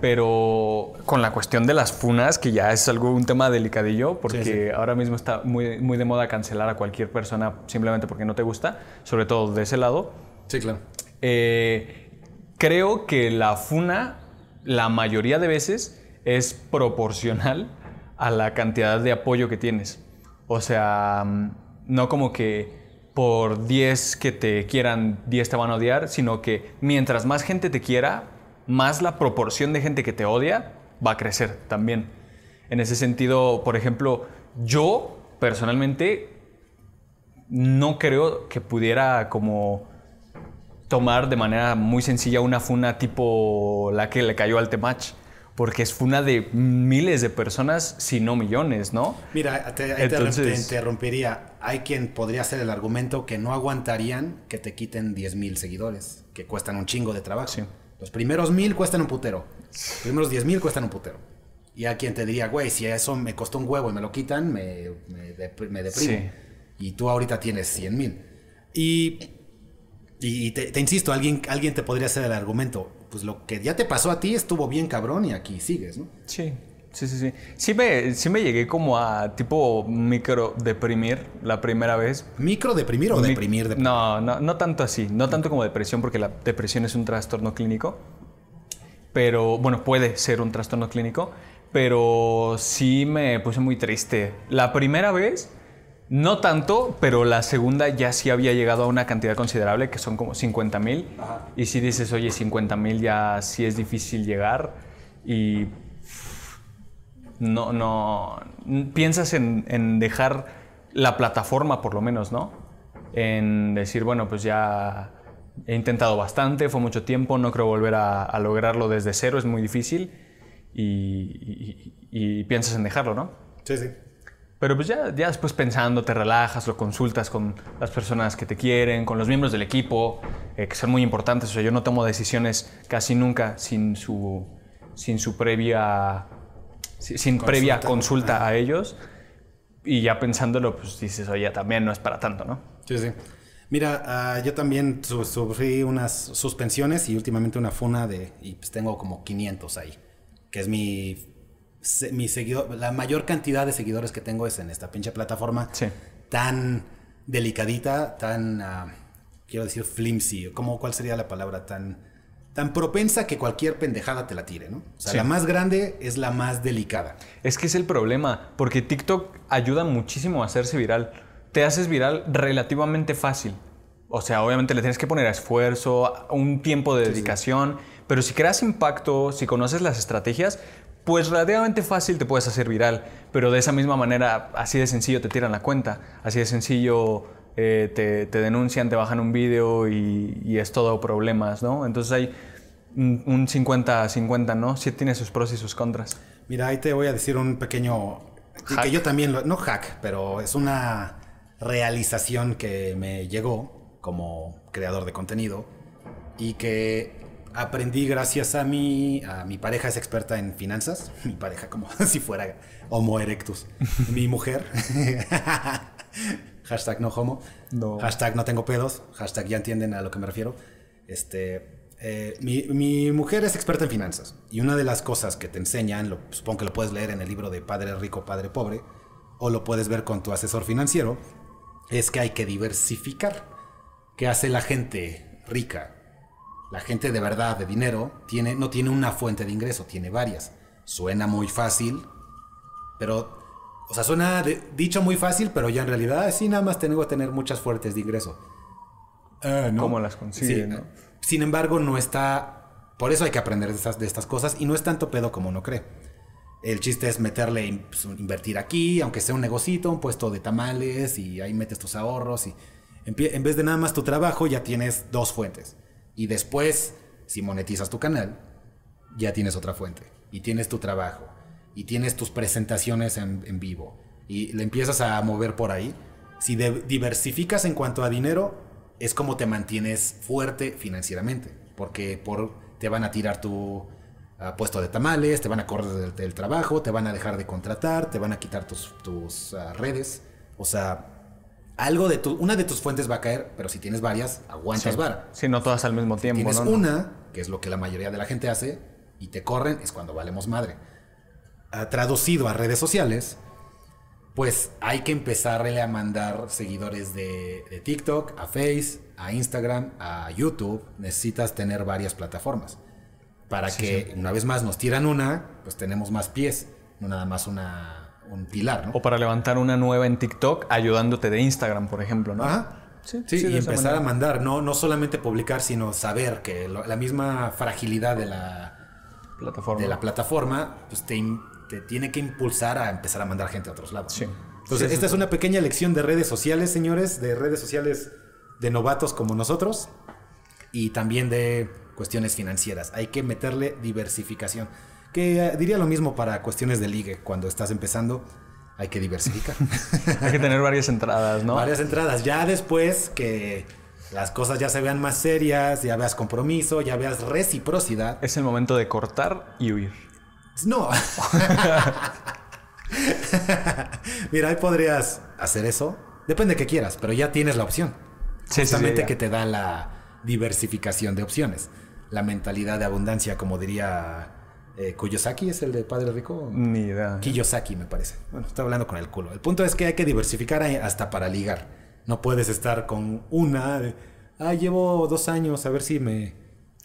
Pero con la cuestión de las funas, que ya es algo un tema delicadillo, porque Sí, sí. ahora mismo está muy, muy de moda cancelar a cualquier persona simplemente porque no te gusta, sobre todo de ese lado. Sí, claro. Eh, creo que la funa, la mayoría de veces, es proporcional a la cantidad de apoyo que tienes. O sea, mm, no como que por 10 que te quieran, 10 te van a odiar, sino que mientras más gente te quiera, más la proporción de gente que te odia va a crecer también. En ese sentido, por ejemplo, yo personalmente no creo que pudiera como tomar de manera muy sencilla una funa tipo la que le cayó al Temach. Porque es funa de miles de personas, si no millones, ¿no? Mira, te, Entonces- te interrumpiría. Hay quien podría hacer el argumento que no aguantarían que te quiten 10 mil seguidores, que cuestan un chingo de trabajo. Sí. Los primeros mil cuestan un putero. Los primeros 10 mil cuestan un putero. Y hay quien te diría, güey, si eso me costó un huevo y me lo quitan, me, me, dep- me deprimo. Sí. Y tú ahorita tienes 100 mil. Y, y te, te insisto, alguien, alguien te podría hacer el argumento. Pues lo que ya te pasó a ti estuvo bien cabrón y aquí sigues, ¿no? Sí, sí, sí, sí. Sí me, sí me llegué como a tipo micro deprimir la primera vez. ¿Micro deprimir o Mi- deprimir? deprimir? No, no, no tanto así. No tanto como depresión, porque la depresión es un trastorno clínico. Pero, bueno, puede ser un trastorno clínico. Pero sí me puse muy triste. La primera vez, no tanto, pero la segunda ya sí había llegado a una cantidad considerable, que son como 50 mil. Y si dices, oye, 50 mil ya sí es difícil llegar. Y no, no, piensas en, en dejar la plataforma por lo menos, ¿no? En decir, bueno, pues ya he intentado bastante, fue mucho tiempo, no creo volver a, a lograrlo desde cero, es muy difícil y, y- y piensas en dejarlo, ¿no? Sí, sí. Pero pues ya, ya después pensando, te relajas, lo consultas con las personas que te quieren, con los miembros del equipo, eh, que son muy importantes. O sea, yo no tomo decisiones casi nunca sin su, sin su previa, si- sin Consulta. previa consulta a ellos. Y ya pensándolo, pues dices, oye, también no es para tanto, ¿no? Sí, sí. Mira, ah, yo también su- sufrí unas suspensiones y últimamente una funa de... Y pues tengo como 500 ahí. Que es mi... se- mi seguidor, la mayor cantidad de seguidores que tengo es en esta pinche plataforma. Sí. Tan delicadita, tan... ah, quiero decir flimsy. ¿Cómo, ¿Cuál sería la palabra? Tan, tan propensa que cualquier pendejada te la tire, ¿no? O sea, Sí. la más grande es la más delicada. Es que es el problema, porque TikTok ayuda muchísimo a hacerse viral. Te haces viral relativamente fácil. O sea, obviamente le tienes que poner esfuerzo, un tiempo de dedicación, pero si creas impacto, si conoces las estrategias, pues relativamente fácil te puedes hacer viral. Pero de esa misma manera, así de sencillo te tiran la cuenta, así de sencillo eh, te, te denuncian, te bajan un vídeo y, y es todo problemas, ¿no? Entonces hay un un 50-50, ¿no? Sí tiene sus pros y sus contras. Mira, ahí te voy a decir un pequeño... Hack. Que yo también, lo- no hack, pero es una realización que me llegó como creador de contenido y que aprendí gracias a mi, a mi pareja es experta en finanzas, *laughs* mi pareja como *laughs* si fuera homo erectus, mi mujer, *laughs* hashtag no homo, No. hashtag no tengo pedos, hashtag ya entienden a lo que me refiero, este, eh, mi, mi mujer es experta en finanzas. Y una de las cosas que te enseñan, lo- supongo que lo puedes leer en el libro de Padre Rico, Padre Pobre, o lo puedes ver con tu asesor financiero, es que hay que diversificar. ¿Qué hace la gente rica? La gente de verdad, de dinero, tiene, no tiene una fuente de ingreso, tiene varias. Suena muy fácil, pero, o sea, suena de- dicho muy fácil, pero ya en realidad sí, nada más tengo que tener muchas fuentes de ingreso. Ah, ¿no? ¿Cómo las consigue, Sí, no? Sin embargo, no está. Por eso hay que aprender de estas, de estas cosas y no es tanto pedo como uno cree. El chiste es meterle, pues, invertir aquí, aunque sea un negocito, un puesto de tamales y ahí metes tus ahorros y En vez de nada más tu trabajo, ya tienes dos fuentes. Y después, si monetizas tu canal, ya tienes otra fuente. Y tienes tu trabajo. Y tienes tus presentaciones en, vivo. Y le empiezas a mover por ahí. Si diversificas en cuanto a dinero, es como te mantienes fuerte financieramente. Porque por, te van a tirar tu ah, puesto de tamales, te van a correr del, trabajo, te van a dejar de contratar, te van a quitar tus, tus ah, redes. O sea, algo de tu, una de tus fuentes va a caer, pero si tienes varias, aguantas Sí. vara. Sí, no todas al mismo tiempo, Tienes ¿no? una, que es lo que la mayoría de la gente hace, y te corren, es cuando valemos madre. Ah, traducido a redes sociales, pues hay que empezarle a mandar seguidores de, de TikTok, a Face, a Instagram, a YouTube. Necesitas tener varias plataformas. Para que, una vez más, nos tiran una, pues tenemos más pies, no nada más una, un pilar, ¿no? O para levantar una nueva en TikTok ayudándote de Instagram, por ejemplo, ¿no? Ajá. Sí, Sí, sí, de y empezar manera. a mandar, no, no solamente publicar, sino saber que lo- la misma fragilidad de la, Plataforma. de la plataforma pues te, te tiene que impulsar a empezar a mandar gente a otros lados. Sí. Entonces, esta es una pequeña lección de redes sociales, señores, de redes sociales de novatos como nosotros y también de cuestiones financieras. Hay que meterle diversificación. Que eh, diría lo mismo para cuestiones de ligue. Cuando estás empezando, hay que diversificar. *laughs* Hay que tener varias entradas, ¿no? Varias entradas. Ya después que las cosas ya se vean más serias, ya veas compromiso, ya veas reciprocidad. Es el momento de cortar y huir. No. *laughs* Mira, ahí podrías hacer eso. Depende de que quieras, pero ya tienes la opción. Sí, Justamente que te da la diversificación de opciones. La mentalidad de abundancia, como diría eh, Kiyosaki, ¿es el de Padre Rico? Ni idea. Kiyosaki, me parece. Bueno, estoy hablando con el culo. El punto es que hay que diversificar ahí hasta para ligar. No puedes estar con una. de, Ah, llevo dos años, a ver si me.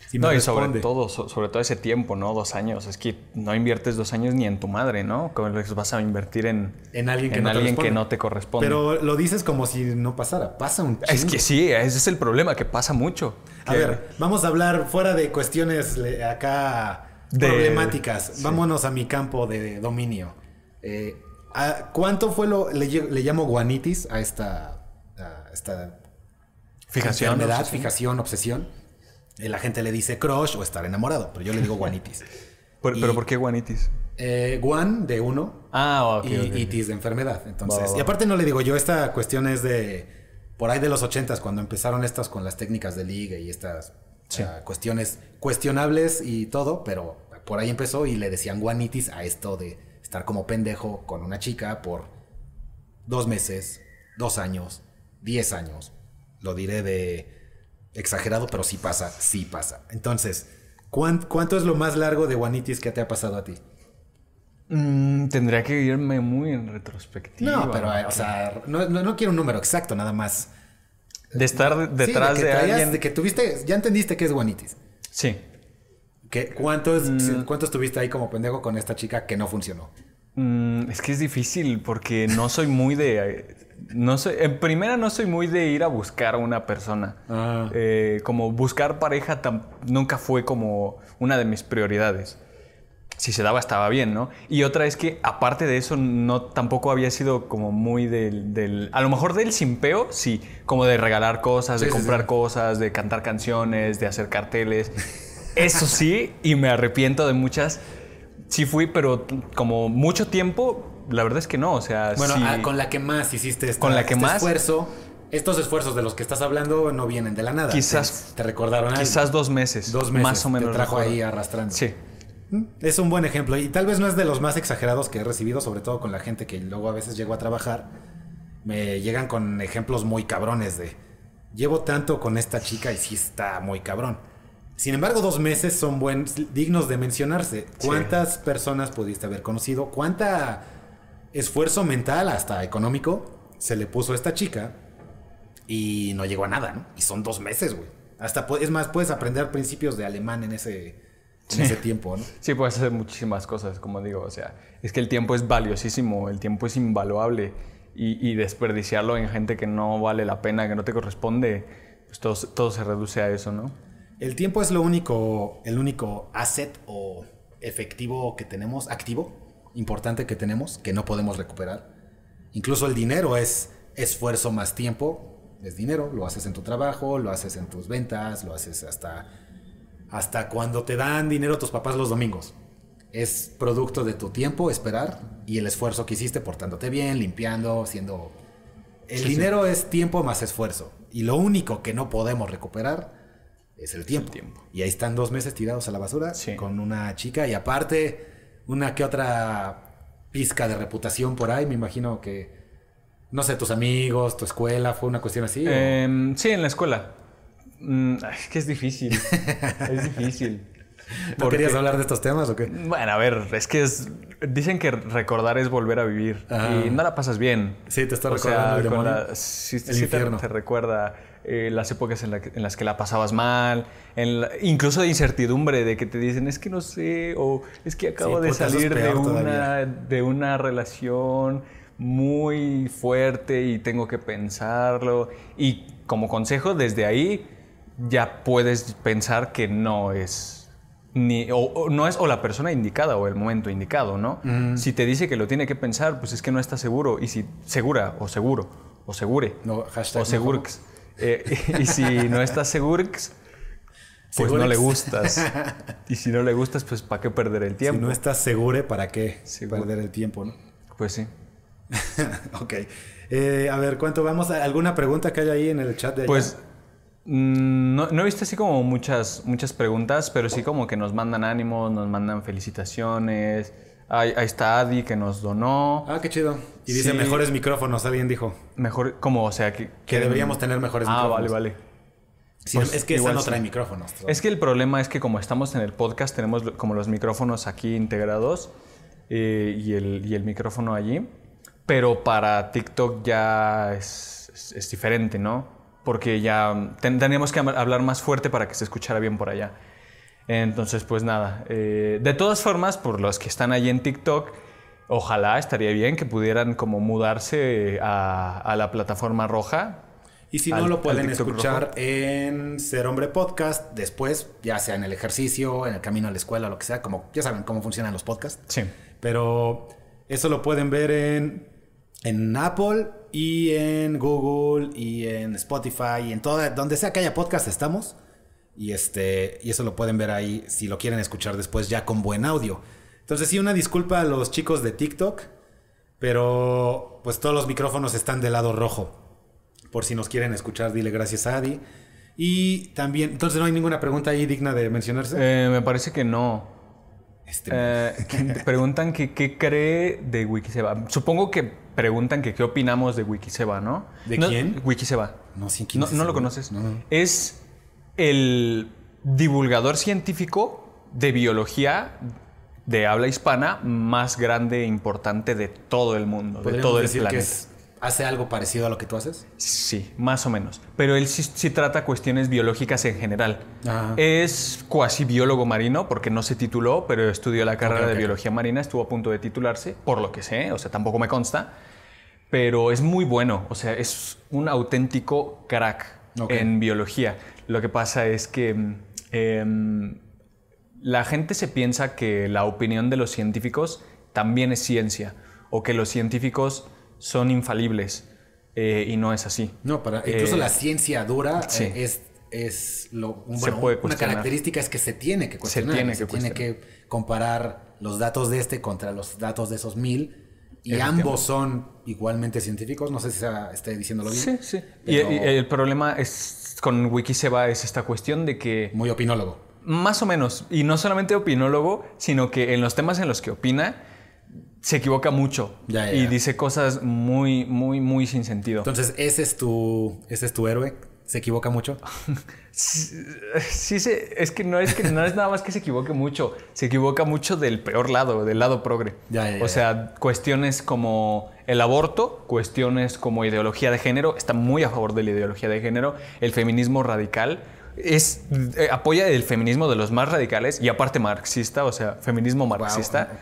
Si me No, y sobre responde". todo, so- sobre todo ese tiempo, ¿no? Dos años. Es que no inviertes dos años ni en tu madre, ¿no? ¿Cómo les vas a invertir en, En alguien que en no te alguien que no te corresponde? Pero lo dices como si no pasara. Pasa un es chingo. que sí, ese es el problema, que pasa mucho. A Que- ver, vamos a hablar fuera de cuestiones acá De- problemáticas. sí. Vámonos a mi campo de dominio. Eh, ¿a ¿Cuánto fue lo le, llamo guanitis a esta, a esta Fijación. enfermedad, obsesión. fijación, obsesión? Eh, la gente le dice crush o estar enamorado, pero yo le digo guanitis. *laughs* Pero, Y- pero ¿por qué guanitis? Eh, guan de uno Ah, ok. y ok, ok. itis de enfermedad. Entonces, y aparte no le digo yo, esta cuestión es de por ahí de los ochentas, cuando empezaron estas con las técnicas de liga y estas Sí. ah, cuestiones cuestionables y todo, pero por ahí empezó y le decían guanitis a esto de estar como pendejo con una chica por dos meses, dos años, diez años. Lo diré de exagerado, pero sí pasa, sí pasa. Entonces, ¿cuán- ¿cuánto es lo más largo de guanitis que te ha pasado a ti? Mm, tendría que irme muy en retrospectiva. No, pero, o sea, no, no, no quiero un número exacto, nada más. De estar detrás que de, traías- alguien. De que tuviste, ya entendiste que es guanitis. Sí. Que, ¿cuánto, es- Mm. ¿Cuánto estuviste ahí como pendejo con esta chica que no funcionó? Mm, es que es difícil porque no soy muy de. No soy, en primera, no soy muy de ir a buscar a una persona. Ah. Eh, como buscar pareja tam- nunca fue como una de mis prioridades. Si se daba, estaba bien, ¿no? Y otra es que, aparte de eso, no tampoco había sido como muy del. del- a lo mejor del simpeo, sí, como de regalar cosas, de Sí, comprar sí. cosas, de cantar canciones, de hacer carteles. *laughs* Eso sí, y me arrepiento de muchas. Sí fui, pero como mucho tiempo, la verdad es que no. O sea, Bueno, sí- ah, con la que más hiciste esta- Con la que este más. esfuerzo. Estos esfuerzos de los que estás hablando no vienen de la nada. Quizás- Te, te recordaron algo. quizás dos meses. Dos meses. Más o menos. Te trajo ahí arrastrando. Sí. Es un buen ejemplo y tal vez no es de los más exagerados que he recibido, sobre todo con la gente que luego a veces llego a trabajar. Me llegan con ejemplos muy cabrones de llevo tanto con esta chica y sí está muy cabrón. Sin embargo, dos meses son buen, dignos de mencionarse. ¿Cuántas personas pudiste haber conocido? ¿Cuánta esfuerzo mental, hasta económico, se le puso a esta chica? Y no llegó a nada, ¿no? Y son dos meses, güey. Hasta, es más, puedes aprender principios de alemán en ese, en Sí. ese tiempo, ¿no? Sí, puedes hacer muchísimas cosas, como digo. O sea, es que el tiempo es valiosísimo, el tiempo es invaluable. Y, y desperdiciarlo en gente que no vale la pena, que no te corresponde, pues todo, todo se reduce a eso, ¿no? El tiempo es lo único, el único asset o efectivo que tenemos, activo, importante que tenemos, que no podemos recuperar. Incluso el dinero es esfuerzo más tiempo. es dinero, lo haces en tu trabajo, lo haces en tus ventas, lo haces hasta, hasta cuando te dan dinero tus papás los domingos. Es producto de tu tiempo, esperar y el esfuerzo que hiciste portándote bien, limpiando, siendo... El Sí, dinero es tiempo más esfuerzo. Y lo único que no podemos recuperar es el tiempo. tiempo. Y ahí están dos meses tirados a la basura Sí. con una chica y aparte una que otra pizca de reputación por ahí. Me imagino que, no sé, tus amigos, tu escuela, fue una cuestión así. Em, sí, en la escuela. Mm, es que es difícil. es difícil. *laughs* ¿No Porque- querías hablar de estos temas o qué? Bueno, a ver, es que es, dicen que recordar es volver a vivir Ajá. y no la pasas bien. Sí, te está O recordando sea, el la- sí, El sí infierno. te recuerda eh, las épocas en, la que- en las que la pasabas mal, en la- incluso de incertidumbre, de que te dicen es que no sé, o es que acabo Sí, de salir de una, de una relación muy fuerte y tengo que pensarlo. Y como consejo, desde ahí ya puedes pensar que no es ni o, o no es o la persona indicada o el momento indicado, ¿no? Si te dice que lo tiene que pensar, pues es que no está seguro y si segura o seguro o segure No, hashtag o segurx. Eh, y si no estás segurx, pues no le gustas. Y si no le gustas, pues ¿para qué perder el Si tiempo? no estás seguro, ¿para qué Seguro. perder el tiempo, no? Pues sí. *laughs* ok. Eh, a ver, ¿cuánto vamos? ¿Alguna pregunta que hay ahí en el chat de allá? Pues no, no he visto así como muchas, muchas preguntas, pero sí como que nos mandan ánimos, nos mandan felicitaciones. Ahí, ahí está Adi que nos donó. Ah, qué chido. Y dice Sí. mejores micrófonos, alguien dijo. Mejor, como, o sea, que, Que deberíamos tener mejores ah, micrófonos. vale, vale. Sí, Pues es que esa igual no sí. trae micrófonos. Es que el problema es que como estamos en el podcast, tenemos como los micrófonos aquí integrados eh, y, el, y el micrófono allí, pero para TikTok ya es, es- es diferente, ¿no? Porque ya ten- teníamos que hablar más fuerte para que se escuchara bien por allá. Entonces, pues nada. eh, de todas formas, por los que están allí en TikTok, ojalá estaría bien que pudieran como mudarse a, a la plataforma roja. Y si al- no, lo pueden escuchar en Ser Hombre Podcast después, ya sea en el ejercicio, en el camino a la escuela, lo que sea, como ya saben cómo funcionan los podcasts. Sí. Pero eso lo pueden ver en, en Apple y en Google y en Spotify y en toda, donde sea que haya podcast estamos. Y este, y eso lo pueden ver ahí si lo quieren escuchar después ya con buen audio. Entonces sí, una disculpa a los chicos de TikTok, pero pues todos los micrófonos están del lado rojo. Por si nos quieren escuchar, dile gracias a Adi. Y también, entonces no hay ninguna pregunta ahí digna de mencionarse. Eh, me parece que no. Este, Eh, *laughs* preguntan que qué cree de Wikiseba. Supongo que preguntan que qué opinamos de Wikiseba, ¿no? ¿De No- quién? Wikiseba. no, sí, ¿quién No, es no ese lo conoces. No. Es el divulgador científico de biología de habla hispana más grande e importante de todo el mundo, de ¿Podríamos todo el decir planeta. que es- hace algo parecido a lo que tú haces? Sí, más o menos. Pero él sí, sí trata cuestiones biológicas en general. Ajá. Es cuasi biólogo marino porque no se tituló, pero estudió la carrera de biología marina, estuvo a punto de titularse, por lo que sé, o sea, tampoco me consta. Pero es muy bueno, o sea, es un auténtico crack en biología. Lo que pasa es que mm, em, la gente se piensa que la opinión de los científicos también es ciencia o que los científicos son infalibles eh, y no es así. No, para, incluso Eh, la ciencia dura sí. eh, es, es lo, un- Se bueno, una característica es que se tiene que cuestionar. tiene se que tiene que comparar los datos de este contra los datos de esos mil. Y ambos son igualmente científicos. No sé si sea- esté diciéndolo bien. Sí, sí. Y el problema es con Wikiseba es esta cuestión de que Muy opinólogo. más o menos, y no solamente opinólogo, sino que en los temas en los que opina se equivoca mucho Ya, ya, y dice cosas muy, muy, muy sin sentido. Entonces, ese es tu, ese es tu héroe. ¿Se equivoca mucho? *laughs* Sí, se- es que no es que no es nada más que se equivoque mucho, se equivoca mucho del peor lado, del lado progre. O sea, cuestiones como el aborto, cuestiones como ideología de género, está muy a favor de la ideología de género, el feminismo radical es eh, apoya el feminismo de los más radicales y aparte marxista, o sea, feminismo marxista.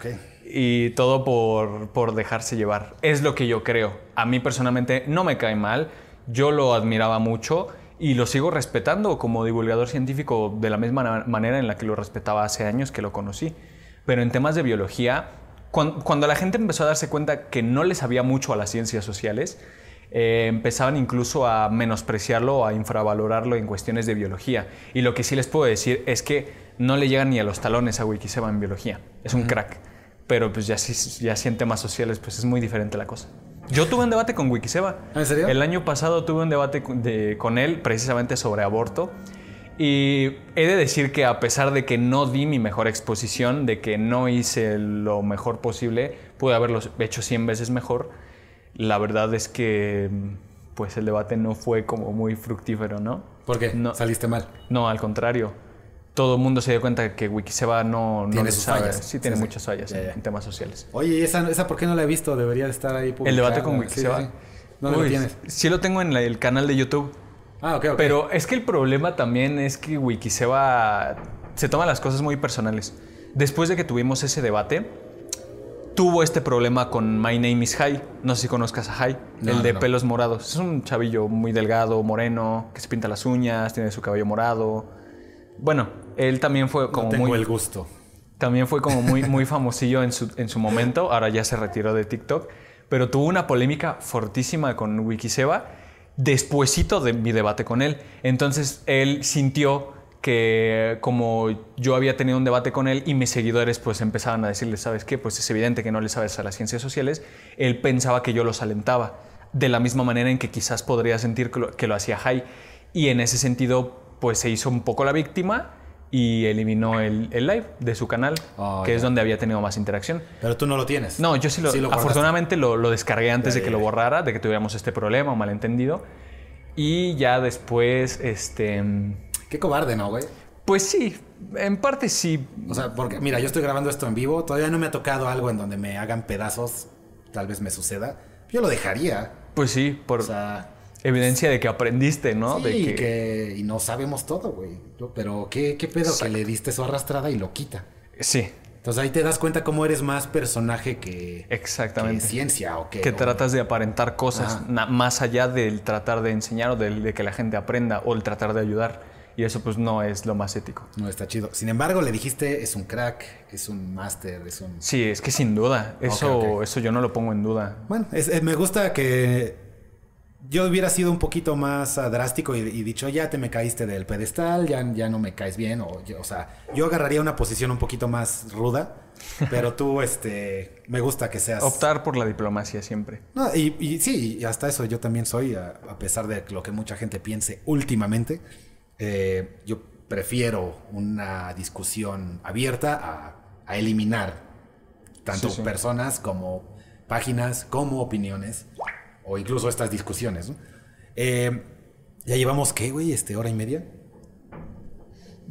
Y todo por, por dejarse llevar. Es lo que yo creo. A mí personalmente no me cae mal. Yo lo admiraba mucho y lo sigo respetando como divulgador científico de la misma manera en la que lo respetaba hace años que lo conocí. Pero en temas de biología, cuan- cuando, la gente empezó a darse cuenta que no le sabía mucho a las ciencias sociales, eh, empezaban incluso a menospreciarlo o a infravalorarlo en cuestiones de biología. Y lo que sí les puedo decir es que no le llegan ni a los talones a Wikiseba en biología. Es un crack. Pero pues ya, sí- ya sí en temas sociales pues es muy diferente la cosa. Yo tuve un debate con Wikiseba. ¿Ah, en serio? El año pasado tuve un debate con- de- con él precisamente sobre aborto. Y he de decir que a pesar de que no di mi mejor exposición, de que no hice lo mejor posible, pude haberlo hecho 100 veces mejor, la verdad es que pues el debate no fue como muy fructífero, ¿no? ¿Por qué? No. Saliste mal. No, al contrario. Todo el mundo se dio cuenta que Wikiseba no, no Tiene sus sabe. fallas. Sí, tiene Sí, muchas fallas en, temas sociales. Oye, ¿y esa, esa por qué no la he visto? Debería de estar ahí publicada. El debate con Wikiseba. sí, sí. ¿Dónde lo tienes? Sí lo tengo en la- el canal de YouTube. Ah, ok, ok. Pero es que el problema también es que Wikiseba se toma las cosas muy personales. Después de que tuvimos ese debate, tuvo este problema con My Name is High. No sé si conozcas a High, No, el de no. pelos morados. Es un chavillo muy delgado, moreno, que se pinta las uñas, tiene su cabello morado. Bueno, él también fue como no tengo muy el gusto. también fue como muy, muy famosillo en su, en su momento, ahora ya se retiró de TikTok, pero tuvo una polémica fortísima con Wikiseba despuesito de mi debate con él. Entonces él sintió que como yo había tenido un debate con él y mis seguidores pues empezaban a decirle, ¿sabes qué? Pues es evidente que no le sabes a las ciencias sociales, él pensaba que yo los alentaba, de la misma manera en que quizás podría sentir que lo, que lo hacía Jai. Y en ese sentido pues se hizo un poco la víctima y eliminó el, el live de su canal, Oh, que ya. es donde había tenido más interacción. Pero tú no lo tienes. No, yo sí lo, guardaste. afortunadamente lo, lo descargué antes Ya, de que ya, lo borrara, de que tuviéramos este problema o malentendido. Y ya después, este, Qué cobarde, ¿no, güey? pues sí, en parte sí. O sea, porque, mira, yo estoy grabando esto en vivo. Todavía no me ha tocado algo en donde me hagan pedazos. Tal vez me suceda. Yo lo dejaría. Pues sí, por O sea, evidencia de que aprendiste, ¿no? sí, de y que... Y no sabemos todo, güey. Pero qué, qué pedo que le diste su arrastrada y lo quita. Sí, Entonces ahí te das cuenta cómo eres más personaje que, exactamente. que ciencia o que... que o- tratas de aparentar cosas más allá del tratar de enseñar o del de que la gente aprenda o el tratar de ayudar. Y eso pues no es lo más ético. No está chido. Sin embargo, le dijiste, es un crack, es un máster, es un... Sí, es que sin duda, eso, eso yo no lo pongo en duda. Bueno, es- me gusta que yo hubiera sido un poquito más drástico y, y dicho, ya te me caíste del pedestal, ya, ya no me caes bien. O, yo- o sea, yo agarraría una posición un poquito más ruda, *laughs* pero tú, este, me gusta que seas... Optar por la diplomacia siempre. No, y, y sí, y hasta eso yo también soy, a, a pesar de lo que mucha gente piense últimamente, eh, yo prefiero una discusión abierta a, a eliminar tanto Sí, sí. personas como páginas, como opiniones, o incluso estas discusiones. ¿no? Eh, ya llevamos, ¿qué, güey? Este, hora y media.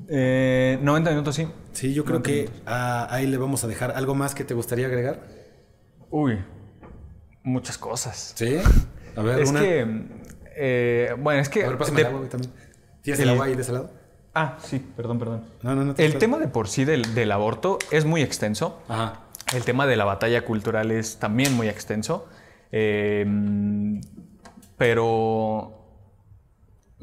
Eh, 90 minutos, sí. Sí, yo creo que ah, ahí le vamos a dejar. ¿Algo más que te gustaría agregar? Uy, muchas cosas. Sí. A ver, Es una. que, eh, bueno, es que... A ver, pásame de- el agua, güey, también. ¿Tienes el- el agua ahí de ese lado? Ah, sí, perdón, perdón. No, no, no. te El tema de por sí del, del aborto es muy extenso. Ajá. El tema de la batalla cultural es también muy extenso. Eh, pero,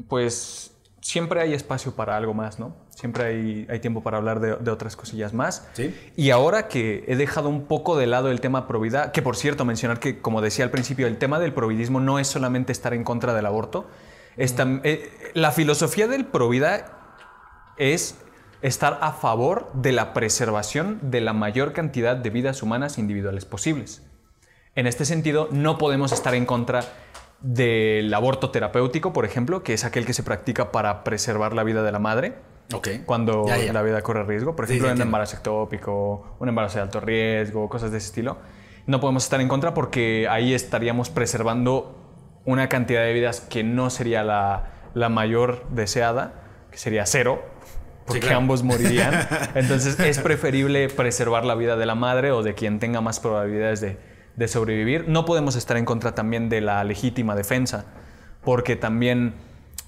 pues, siempre hay espacio para algo más, ¿no? Siempre hay, hay tiempo para hablar de, de otras cosillas más. Sí. Y ahora que he dejado un poco de lado el tema providad, que por cierto, mencionar que, como decía al principio, el tema del providismo no es solamente estar en contra del aborto. Eh, la filosofía del provida es estar a favor de la preservación de la mayor cantidad de vidas humanas individuales posibles. En este sentido, no podemos estar en contra del aborto terapéutico, por ejemplo, que es aquel que se practica para preservar la vida de la madre Ok. cuando Ya, ya. la vida corre riesgo. Por Sí, ejemplo, sí, un embarazo ectópico, un embarazo de alto riesgo, cosas de ese estilo. No podemos estar en contra porque ahí estaríamos preservando una cantidad de vidas que no sería la, la mayor deseada, que sería cero, porque claro. ambos morirían. *laughs* Entonces es preferible preservar la vida de la madre o de quien tenga más probabilidades de, de sobrevivir. No podemos estar en contra también de la legítima defensa, porque también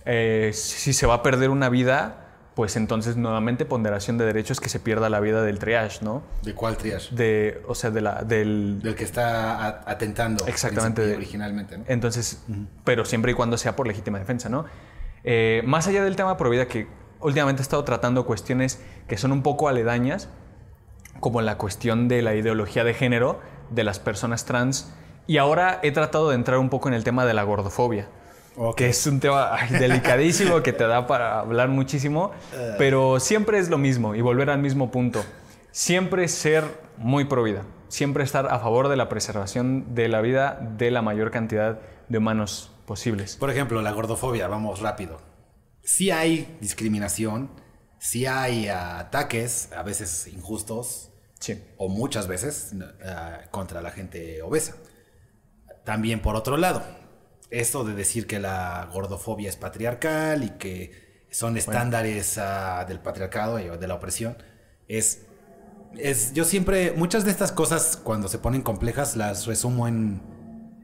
eh, si se va a perder una vida, pues entonces nuevamente ponderación de derechos que se pierda la vida del triage, ¿no? ¿De cuál triage? De, o sea, de la, del... Del que está atentando. Exactamente. Originalmente, ¿no? Entonces, pero siempre y cuando sea por legítima defensa, ¿no? Eh, más allá del tema pro vida, que últimamente he estado tratando cuestiones que son un poco aledañas, como la cuestión de la ideología de género de las personas trans Y ahora he tratado de entrar un poco en el tema de la gordofobia. Ok. Que es un tema ay, delicadísimo que te da para hablar muchísimo, pero siempre es lo mismo y volver al mismo punto. Siempre ser muy pro vida, siempre estar a favor de la preservación de la vida de la mayor cantidad de humanos posibles. Por ejemplo, la gordofobia, vamos rápido. Sí hay discriminación, sí hay ataques, a veces injustos, Sí. o muchas veces, ah, contra la gente obesa. También por otro lado, esto de decir que la gordofobia es patriarcal y que son estándares ah, del patriarcado y de la opresión, es, es... Yo siempre, muchas de estas cosas cuando se ponen complejas las resumo en,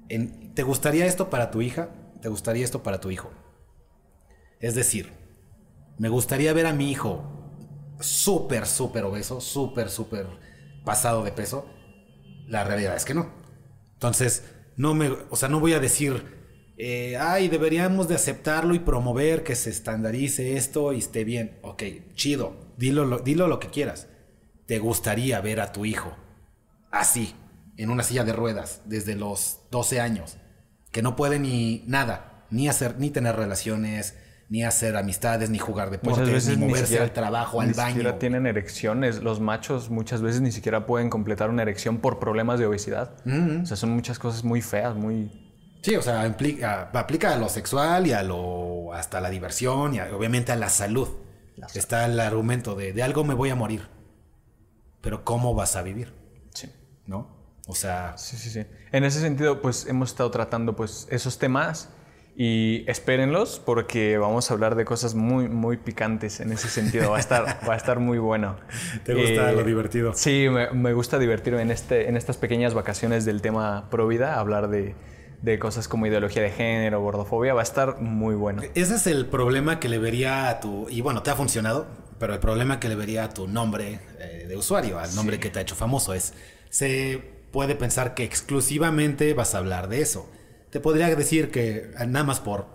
en... ¿Te gustaría esto para tu hija? ¿Te gustaría esto para tu hijo? Es decir, me gustaría ver a mi hijo súper, súper obeso, súper, súper pasado de peso. La realidad es que no. Entonces, no me, o sea, no voy a decir, eh, ay, deberíamos de aceptarlo y promover que se estandarice esto y esté bien. Ok, chido, dilo, lo- dilo lo que quieras. ¿Te gustaría ver a tu hijo así, en una silla de ruedas, desde los 12 años, que no puede ni nada, ni hacer, ni tener relaciones, ni hacer amistades, ni jugar deportes, veces ni ni moverse siquiera, al trabajo, al ni baño. siquiera tienen erecciones. Los machos muchas veces ni siquiera pueden completar una erección por problemas de obesidad. O sea, son muchas cosas muy feas, muy... Sí, o sea, implica- aplica a lo sexual y a lo hasta la diversión y a- obviamente a la salud. La salud. Está el argumento de de algo me voy a morir. Pero ¿cómo vas a vivir? Sí. ¿No? O sea, Sí, sí, sí. En ese sentido, pues hemos estado tratando pues esos temas y espérenlos porque vamos a hablar de cosas muy, muy picantes en ese sentido. Va a estar, *laughs* va a estar muy bueno. ¿Te gusta lo divertido? Sí, me, me gusta divertirme en, este, en estas pequeñas vacaciones del tema pro vida, hablar de, de cosas como ideología de género, gordofobia. Va a estar muy bueno. ese es el problema que le vería a tu y bueno, te ha funcionado, pero el problema que le vería a tu nombre eh, de usuario, al nombre que te ha hecho famoso es se puede pensar que exclusivamente vas a hablar de eso. Te podría decir que eh, nada más por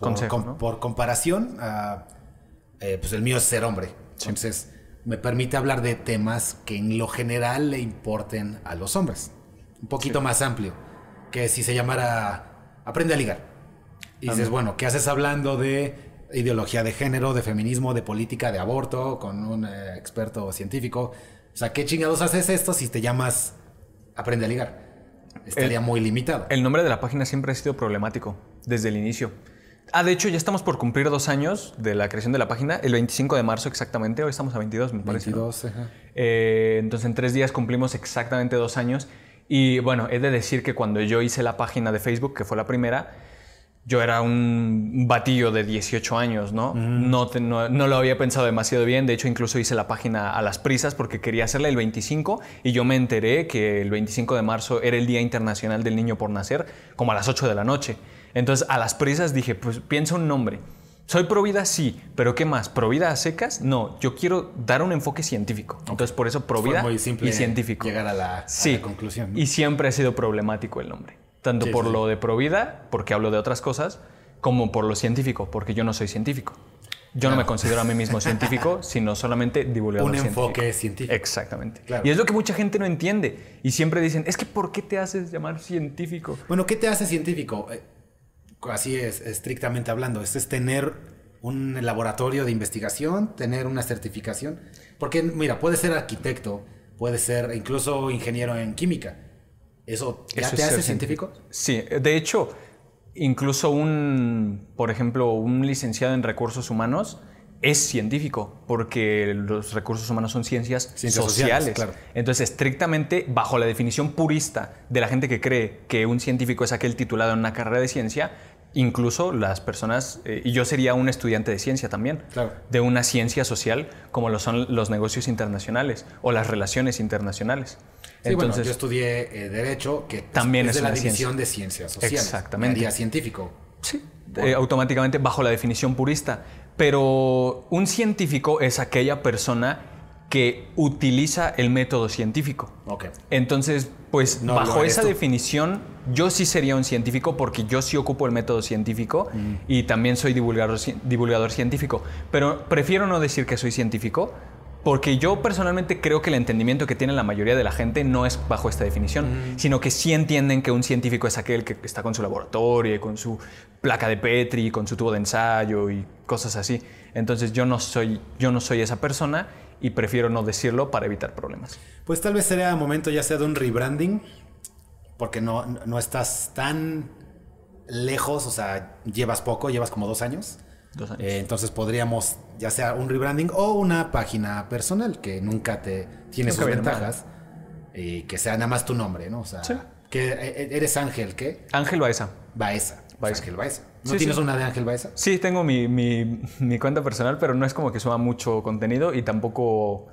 por, Consejo, com- ¿no? por comparación, ah, eh, pues el mío es ser hombre. Entonces, me permite hablar de temas que en lo general le importen a los hombres. Un poquito más amplio. Que si se llamara Aprende a ligar. Y dices, bueno, ¿qué haces hablando de ideología de género, de feminismo, de política, de aborto, con un eh, experto científico? O sea, ¿qué chingados haces esto si te llamas Aprende a ligar? Estaría El- muy limitado. El nombre de la página siempre ha sido problemático desde el inicio. Ah, de hecho, ya estamos por cumplir dos años de la creación de la página, el 25 de marzo exactamente. Hoy estamos a 22, me parece. ¿no? 22, ajá. Eh, entonces, en tres días cumplimos exactamente dos años. Y bueno, he de decir que cuando yo hice la página de Facebook, que fue la primera, yo era un batillo de 18 años, ¿no? No, te- no, no lo había pensado demasiado bien. De hecho, incluso hice la página a las prisas porque quería hacerla el 25 y yo me enteré que el 25 de marzo era el Día Internacional del Niño por Nacer, como a las 8 de la noche. Entonces, a las prisas dije, pues piensa un nombre. Soy pro vida, sí, pero ¿qué más? ¿Pro vida a secas? No, yo quiero dar un enfoque científico. Entonces, por eso pro Fue vida muy simple y científico. llegar a la, a Sí, la conclusión. ¿no? y siempre ha sido problemático el nombre. Tanto Sí, por sí. lo de provida, porque hablo de otras cosas, como por lo científico, porque yo no soy científico. Yo no me considero a mí mismo *laughs* científico, sino solamente divulgador Un científico. enfoque científico. Exactamente. Claro. Y es lo que mucha gente no entiende. Y siempre dicen, es que ¿por qué te haces llamar científico? Bueno, ¿qué te hace científico? Eh, Así es, estrictamente hablando. Esto es tener un laboratorio de investigación, tener una certificación. Porque, mira, puede ser arquitecto, puede ser incluso ingeniero en química. ¿Eso ya Eso te hace científico? Sí, de hecho, incluso un, por ejemplo, un licenciado en recursos humanos es científico, porque los recursos humanos son ciencias, Ciencias sociales. sociales, claro. Entonces, estrictamente, bajo la definición purista de la gente que cree que un científico es aquel titulado en una carrera de ciencia, incluso las personas, eh, y yo sería un estudiante de ciencia también, Claro. de una ciencia social como lo son los negocios internacionales o las relaciones internacionales. Sí, bueno, yo estudié eh, Derecho, que También es es de la división ciencia. de Ciencias Sociales. Exactamente. Me haría científico. Sí, eh, automáticamente bajo la definición purista. Pero un científico es aquella persona que utiliza el método científico. Ok. Entonces, pues No bajo esa tú. definición, yo sí sería un científico porque yo sí ocupo el método científico y también soy divulgador científico. Pero prefiero no decir que soy científico Porque yo personalmente creo que el entendimiento que tiene la mayoría de la gente no es bajo esta definición, sino que sí entienden que un científico es aquel que está con su laboratorio, con su placa de Petri, con su tubo de ensayo y cosas así. Entonces yo no soy, yo no soy esa persona y prefiero no decirlo para evitar problemas. Pues tal vez sería momento ya sea de un rebranding, porque no, no estás tan lejos, o sea, llevas poco, llevas como dos años. Dos años. Eh, entonces podríamos ya sea un rebranding o una página personal que nunca te tiene sus ventajas y que sea nada más tu nombre, ¿no? O sea, Sí. que eh, eres Ángel, ¿qué? Ángel Baeza. Baeza. Baeza. Ángel Baeza. ¿No Sí, tienes sí. una de Ángel Baeza? Sí, tengo mi, mi- mi cuenta personal, pero no es como que suba mucho contenido y tampoco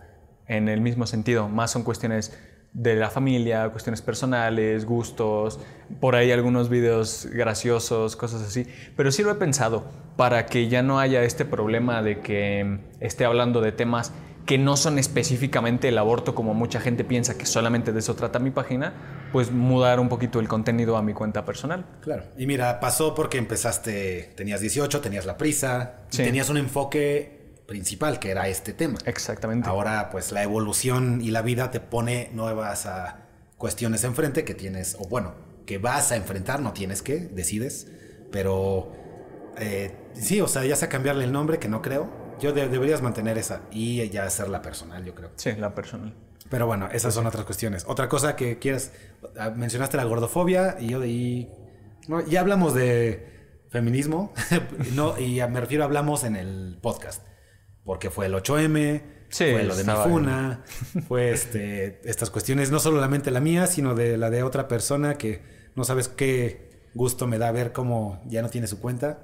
en el mismo sentido. Más son cuestiones de la familia, cuestiones personales, gustos, por ahí algunos videos graciosos, cosas así. Pero sí lo he pensado para que ya no haya este problema de que esté hablando de temas que no son específicamente el aborto como mucha gente piensa que solamente de eso trata mi página, pues mudar un poquito el contenido a mi cuenta personal. Claro. Y mira, pasó porque empezaste, tenías 18, tenías la prisa, Sí. tenías un enfoque principal que era este tema. Exactamente. Ahora, pues la evolución y la vida te pone nuevas ah, cuestiones enfrente que tienes, o bueno, que vas a enfrentar, no tienes que, decides, pero eh, sí, o sea, ya sea cambiarle el nombre, que no creo. Yo de- deberías mantener esa y ya hacerla personal, yo creo. Sí, la personal. Pero bueno, esas son otras cuestiones. Otra cosa que quieras, ah, mencionaste la gordofobia y yo y no, ya hablamos de feminismo, *laughs* no, y me refiero hablamos en el podcast, porque fue el 8M, Sí, fue lo de mi estaba funa, *laughs* *laughs* fue este, estas cuestiones, no solamente la mía, sino de la de otra persona que no sabes qué gusto me da ver cómo ya no tiene su cuenta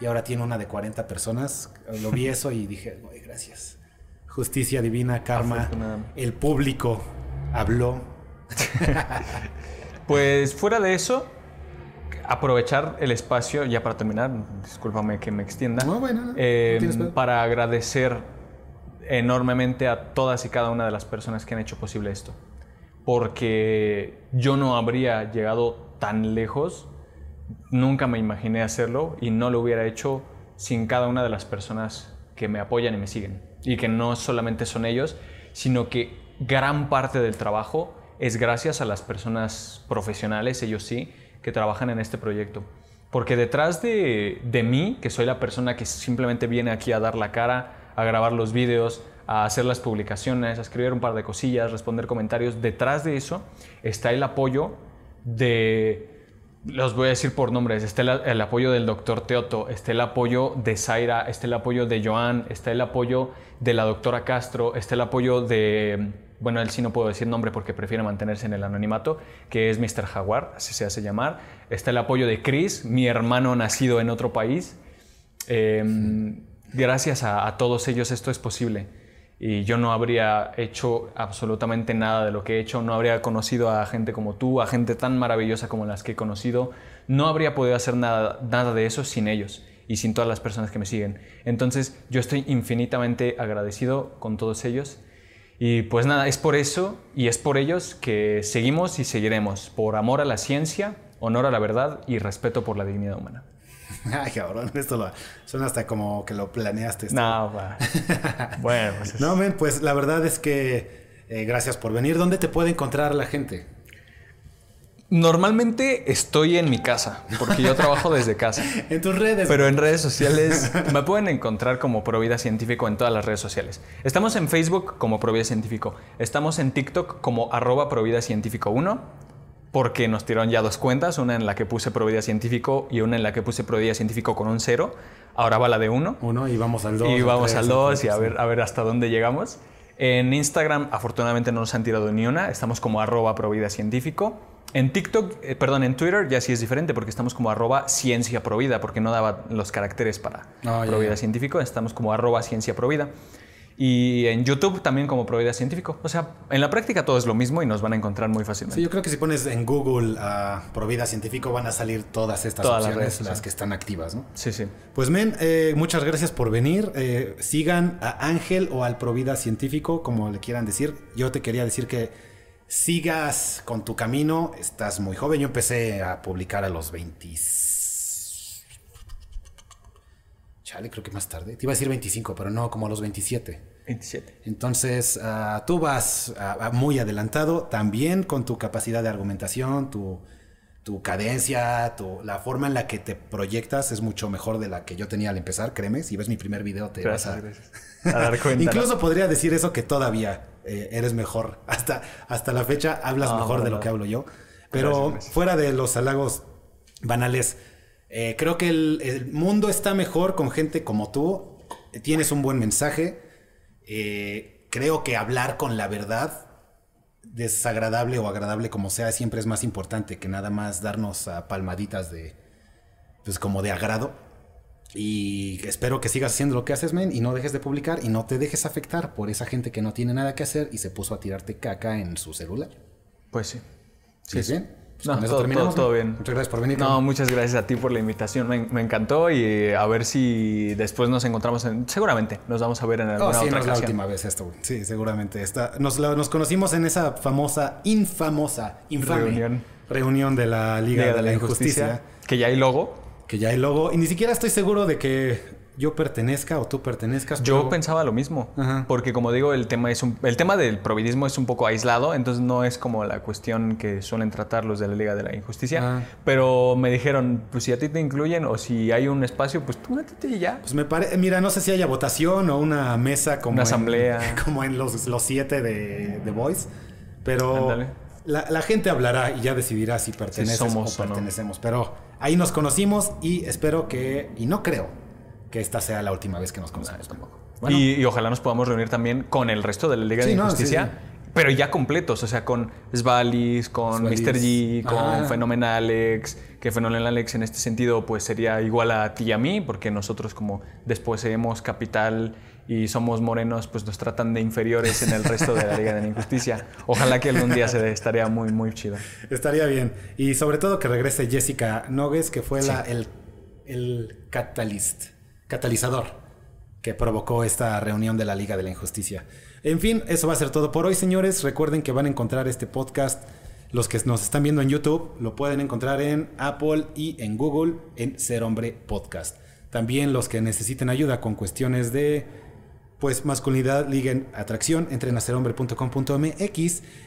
y ahora tiene una de 40 personas. Lo vi *laughs* eso y dije, "Ay, gracias. Justicia divina, karma, el público habló. Pues fuera de eso, aprovechar el espacio, ya para terminar, discúlpame que me extienda, No, bueno, no, eh, no para agradecer enormemente a todas y cada una de las personas que han hecho posible esto. Porque yo no habría llegado tan lejos, nunca me imaginé hacerlo y no lo hubiera hecho sin cada una de las personas que me apoyan y me siguen. Y que no solamente son ellos, sino que gran parte del trabajo es gracias a las personas profesionales, ellos sí, que trabajan en este proyecto. Porque detrás de, de mí, que soy la persona que simplemente viene aquí a dar la cara, a grabar los vídeos, a hacer las publicaciones, a escribir un par de cosillas, responder comentarios, detrás de eso está el apoyo de, los voy a decir por nombres, está el, el apoyo del doctor Teoto, está el apoyo de Zaira, está el apoyo de Joan, está el apoyo de la doctora Castro, está el apoyo de, bueno, él sí no puedo decir nombre porque prefiere mantenerse en el anonimato, que es Mr. Jaguar, así se hace llamar, está el apoyo de Chris, mi hermano nacido en otro país. Eh, gracias a, a todos ellos esto es posible. Y yo no habría hecho absolutamente nada de lo que he hecho, no habría conocido a gente como tú, a gente tan maravillosa como las que he conocido, no habría podido hacer nada, nada de eso sin ellos y sin todas las personas que me siguen. Entonces yo estoy infinitamente agradecido con todos ellos. Y pues nada, es por eso y es por ellos que seguimos y seguiremos, por amor a la ciencia, honor a la verdad y respeto por la dignidad humana. *laughs* Ay, cabrón, esto lo, suena hasta como que lo planeaste. esto. No, va. *laughs* bueno, pues es- No, men, pues la verdad es que eh, gracias por venir. ¿Dónde te puede encontrar la gente? Normalmente estoy en mi casa, porque yo trabajo *laughs* desde casa. En tus redes. Pero en redes sociales *laughs* me pueden encontrar como Provida Científico en todas las redes sociales. Estamos en Facebook como Provida Científico. Estamos en TikTok como arroba Provida Científico 1, porque nos tiraron ya dos cuentas, una en la que puse Provida Científico y una en la que puse Provida Científico con un cero. Ahora va la de uno. Uno y vamos al dos. Y vamos tres, al 2 y a cuatro, ver, a ver hasta dónde llegamos. En Instagram, afortunadamente, no nos han tirado ni una. Estamos como arroba provida científico. En TikTok, eh, perdón, en Twitter ya sí es diferente porque estamos como arroba ciencia provida porque no daba los caracteres para ya, provida científico. Estamos como arroba ciencia provida. Y en YouTube también como provida científico. O sea, en la práctica todo es lo mismo y nos van a encontrar muy fácilmente. Sí, yo creo que si pones en Google a Provida Científico van a salir todas estas Todas las redes, las sí. que están activas, ¿no? Sí, sí. Pues men, eh, muchas gracias por venir. Eh, sigan a Ángel o al Provida Científico, como le quieran decir. Yo te quería decir que sigas con tu camino. Estás muy joven. Yo empecé a publicar a los 20. chale, creo que más tarde. Te iba a decir 25, pero no, como a los 27. 27. Entonces, ah, tú vas ah, ah, muy adelantado también con tu capacidad de argumentación, tu, tu cadencia, tu, la forma en la que te proyectas es mucho mejor de la que yo tenía al empezar, créeme. Si ves mi primer video te Gracias, vas a... gracias. A dar *laughs* cuenta. Incluso podría decir eso que todavía eh, eres mejor. *laughs* Hasta, hasta la fecha hablas Ah, mejor de lo que hablo yo. Pero Gracias, gracias. fuera de los halagos banales, eh, creo que el, el mundo está mejor con gente como tú. Tienes un buen mensaje. Eh, creo que hablar con la verdad, desagradable o agradable como sea, siempre es más importante que nada más darnos a palmaditas de, pues como de agrado. Y espero que sigas haciendo lo que haces, men, y no dejes de publicar y no te dejes afectar por esa gente que no tiene nada que hacer y se puso a tirarte caca en su celular. Pues sí. ¿Sí, sí? bien? Pues No, con eso todo, terminamos, todo- todo bien. Muchas gracias por venir. No, muchas gracias a ti por la invitación. Me, me encantó y eh, a ver si después nos encontramos en... Seguramente nos vamos a ver en Oh, alguna sí, otra no es la última vez esto. Sí, seguramente. Esta, nos, la- nos conocimos en esa famosa, infamosa, infame Reunión. reunión de la Liga, Liga de, la Injusticia. Que ya hay logo. Que ya hay logo. Y ni siquiera estoy seguro de que yo pertenezca o tú pertenezcas. Yo pensaba lo mismo, Ajá. porque como digo, el tema es un- el tema del providismo es un poco aislado, entonces no es como la cuestión que suelen tratar los de la Liga de la Injusticia, Ah. pero me dijeron, pues si a ti te incluyen o si hay un espacio, pues tú métete y ya. Pues me parece, mira, no sé si haya votación o una mesa como Una en- asamblea. *laughs* como en los, los siete de The Voice, pero la, la gente hablará y ya decidirá si perteneces somos o o no. pertenecemos. Pero ahí nos conocimos y espero que, y no creo que esta sea la última vez que nos conocemos tampoco. Bueno, Y, y ojalá nos podamos reunir también con el resto de la Liga Sí, de no, Injusticia. sí, Pero ya completos, o sea, con Svalis, con Svalis. Mr. G, con Ajá. Fenomenal Alex, que Fenomenal Alex en este sentido pues sería igual a ti y a mí, porque nosotros como desposeemos capital y somos morenos, pues nos tratan de inferiores en el resto de la Liga de la Injusticia. Ojalá que algún día se dé, estaría muy, muy chido. estaría bien. Y sobre todo que regrese Jessica Nogues, que fue la, el, el catalyst, catalizador que provocó esta reunión de la Liga de la Injusticia. En fin, eso va a ser todo por hoy, señores. Recuerden que van a encontrar este podcast. Los que nos están viendo en YouTube lo pueden encontrar en Apple y en Google en Ser Hombre Podcast. También los que necesiten ayuda con cuestiones de pues masculinidad, liga, atracción, entren a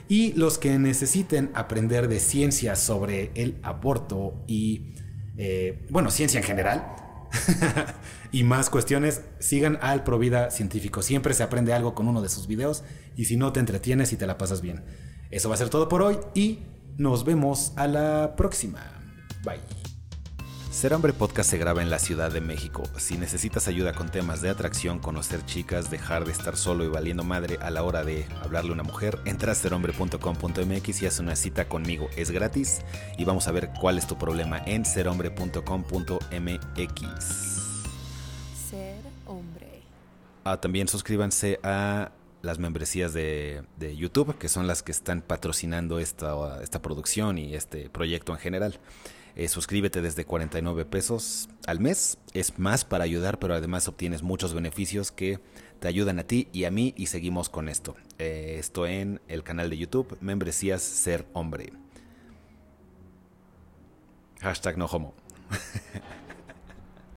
y los que necesiten aprender de ciencia sobre el aborto y, eh, bueno, ciencia en general *laughs* y más cuestiones, sigan al Provida Científico. Siempre se aprende algo con uno de sus videos y si no te entretienes y te la pasas bien. Eso va a ser todo por hoy y nos vemos a la próxima. Bye. Ser Hombre Podcast se graba en la Ciudad de México. Si necesitas ayuda con temas de atracción, conocer chicas, dejar de estar solo y valiendo madre a la hora de hablarle a una mujer, entra a serhombre.com.mx y haz una cita conmigo. Es gratis y vamos a ver cuál es tu problema en serhombre.com.mx. Ser hombre. Ah, también suscríbanse a las membresías de, de YouTube, que son las que están patrocinando esta, esta producción y este proyecto en general. Eh, suscríbete desde 49 pesos al mes. Es más para ayudar, pero además obtienes muchos beneficios que te ayudan a ti y a mí y seguimos con esto. Eh, esto en el canal de YouTube, Membresías Ser Hombre. Hashtag no homo. *laughs*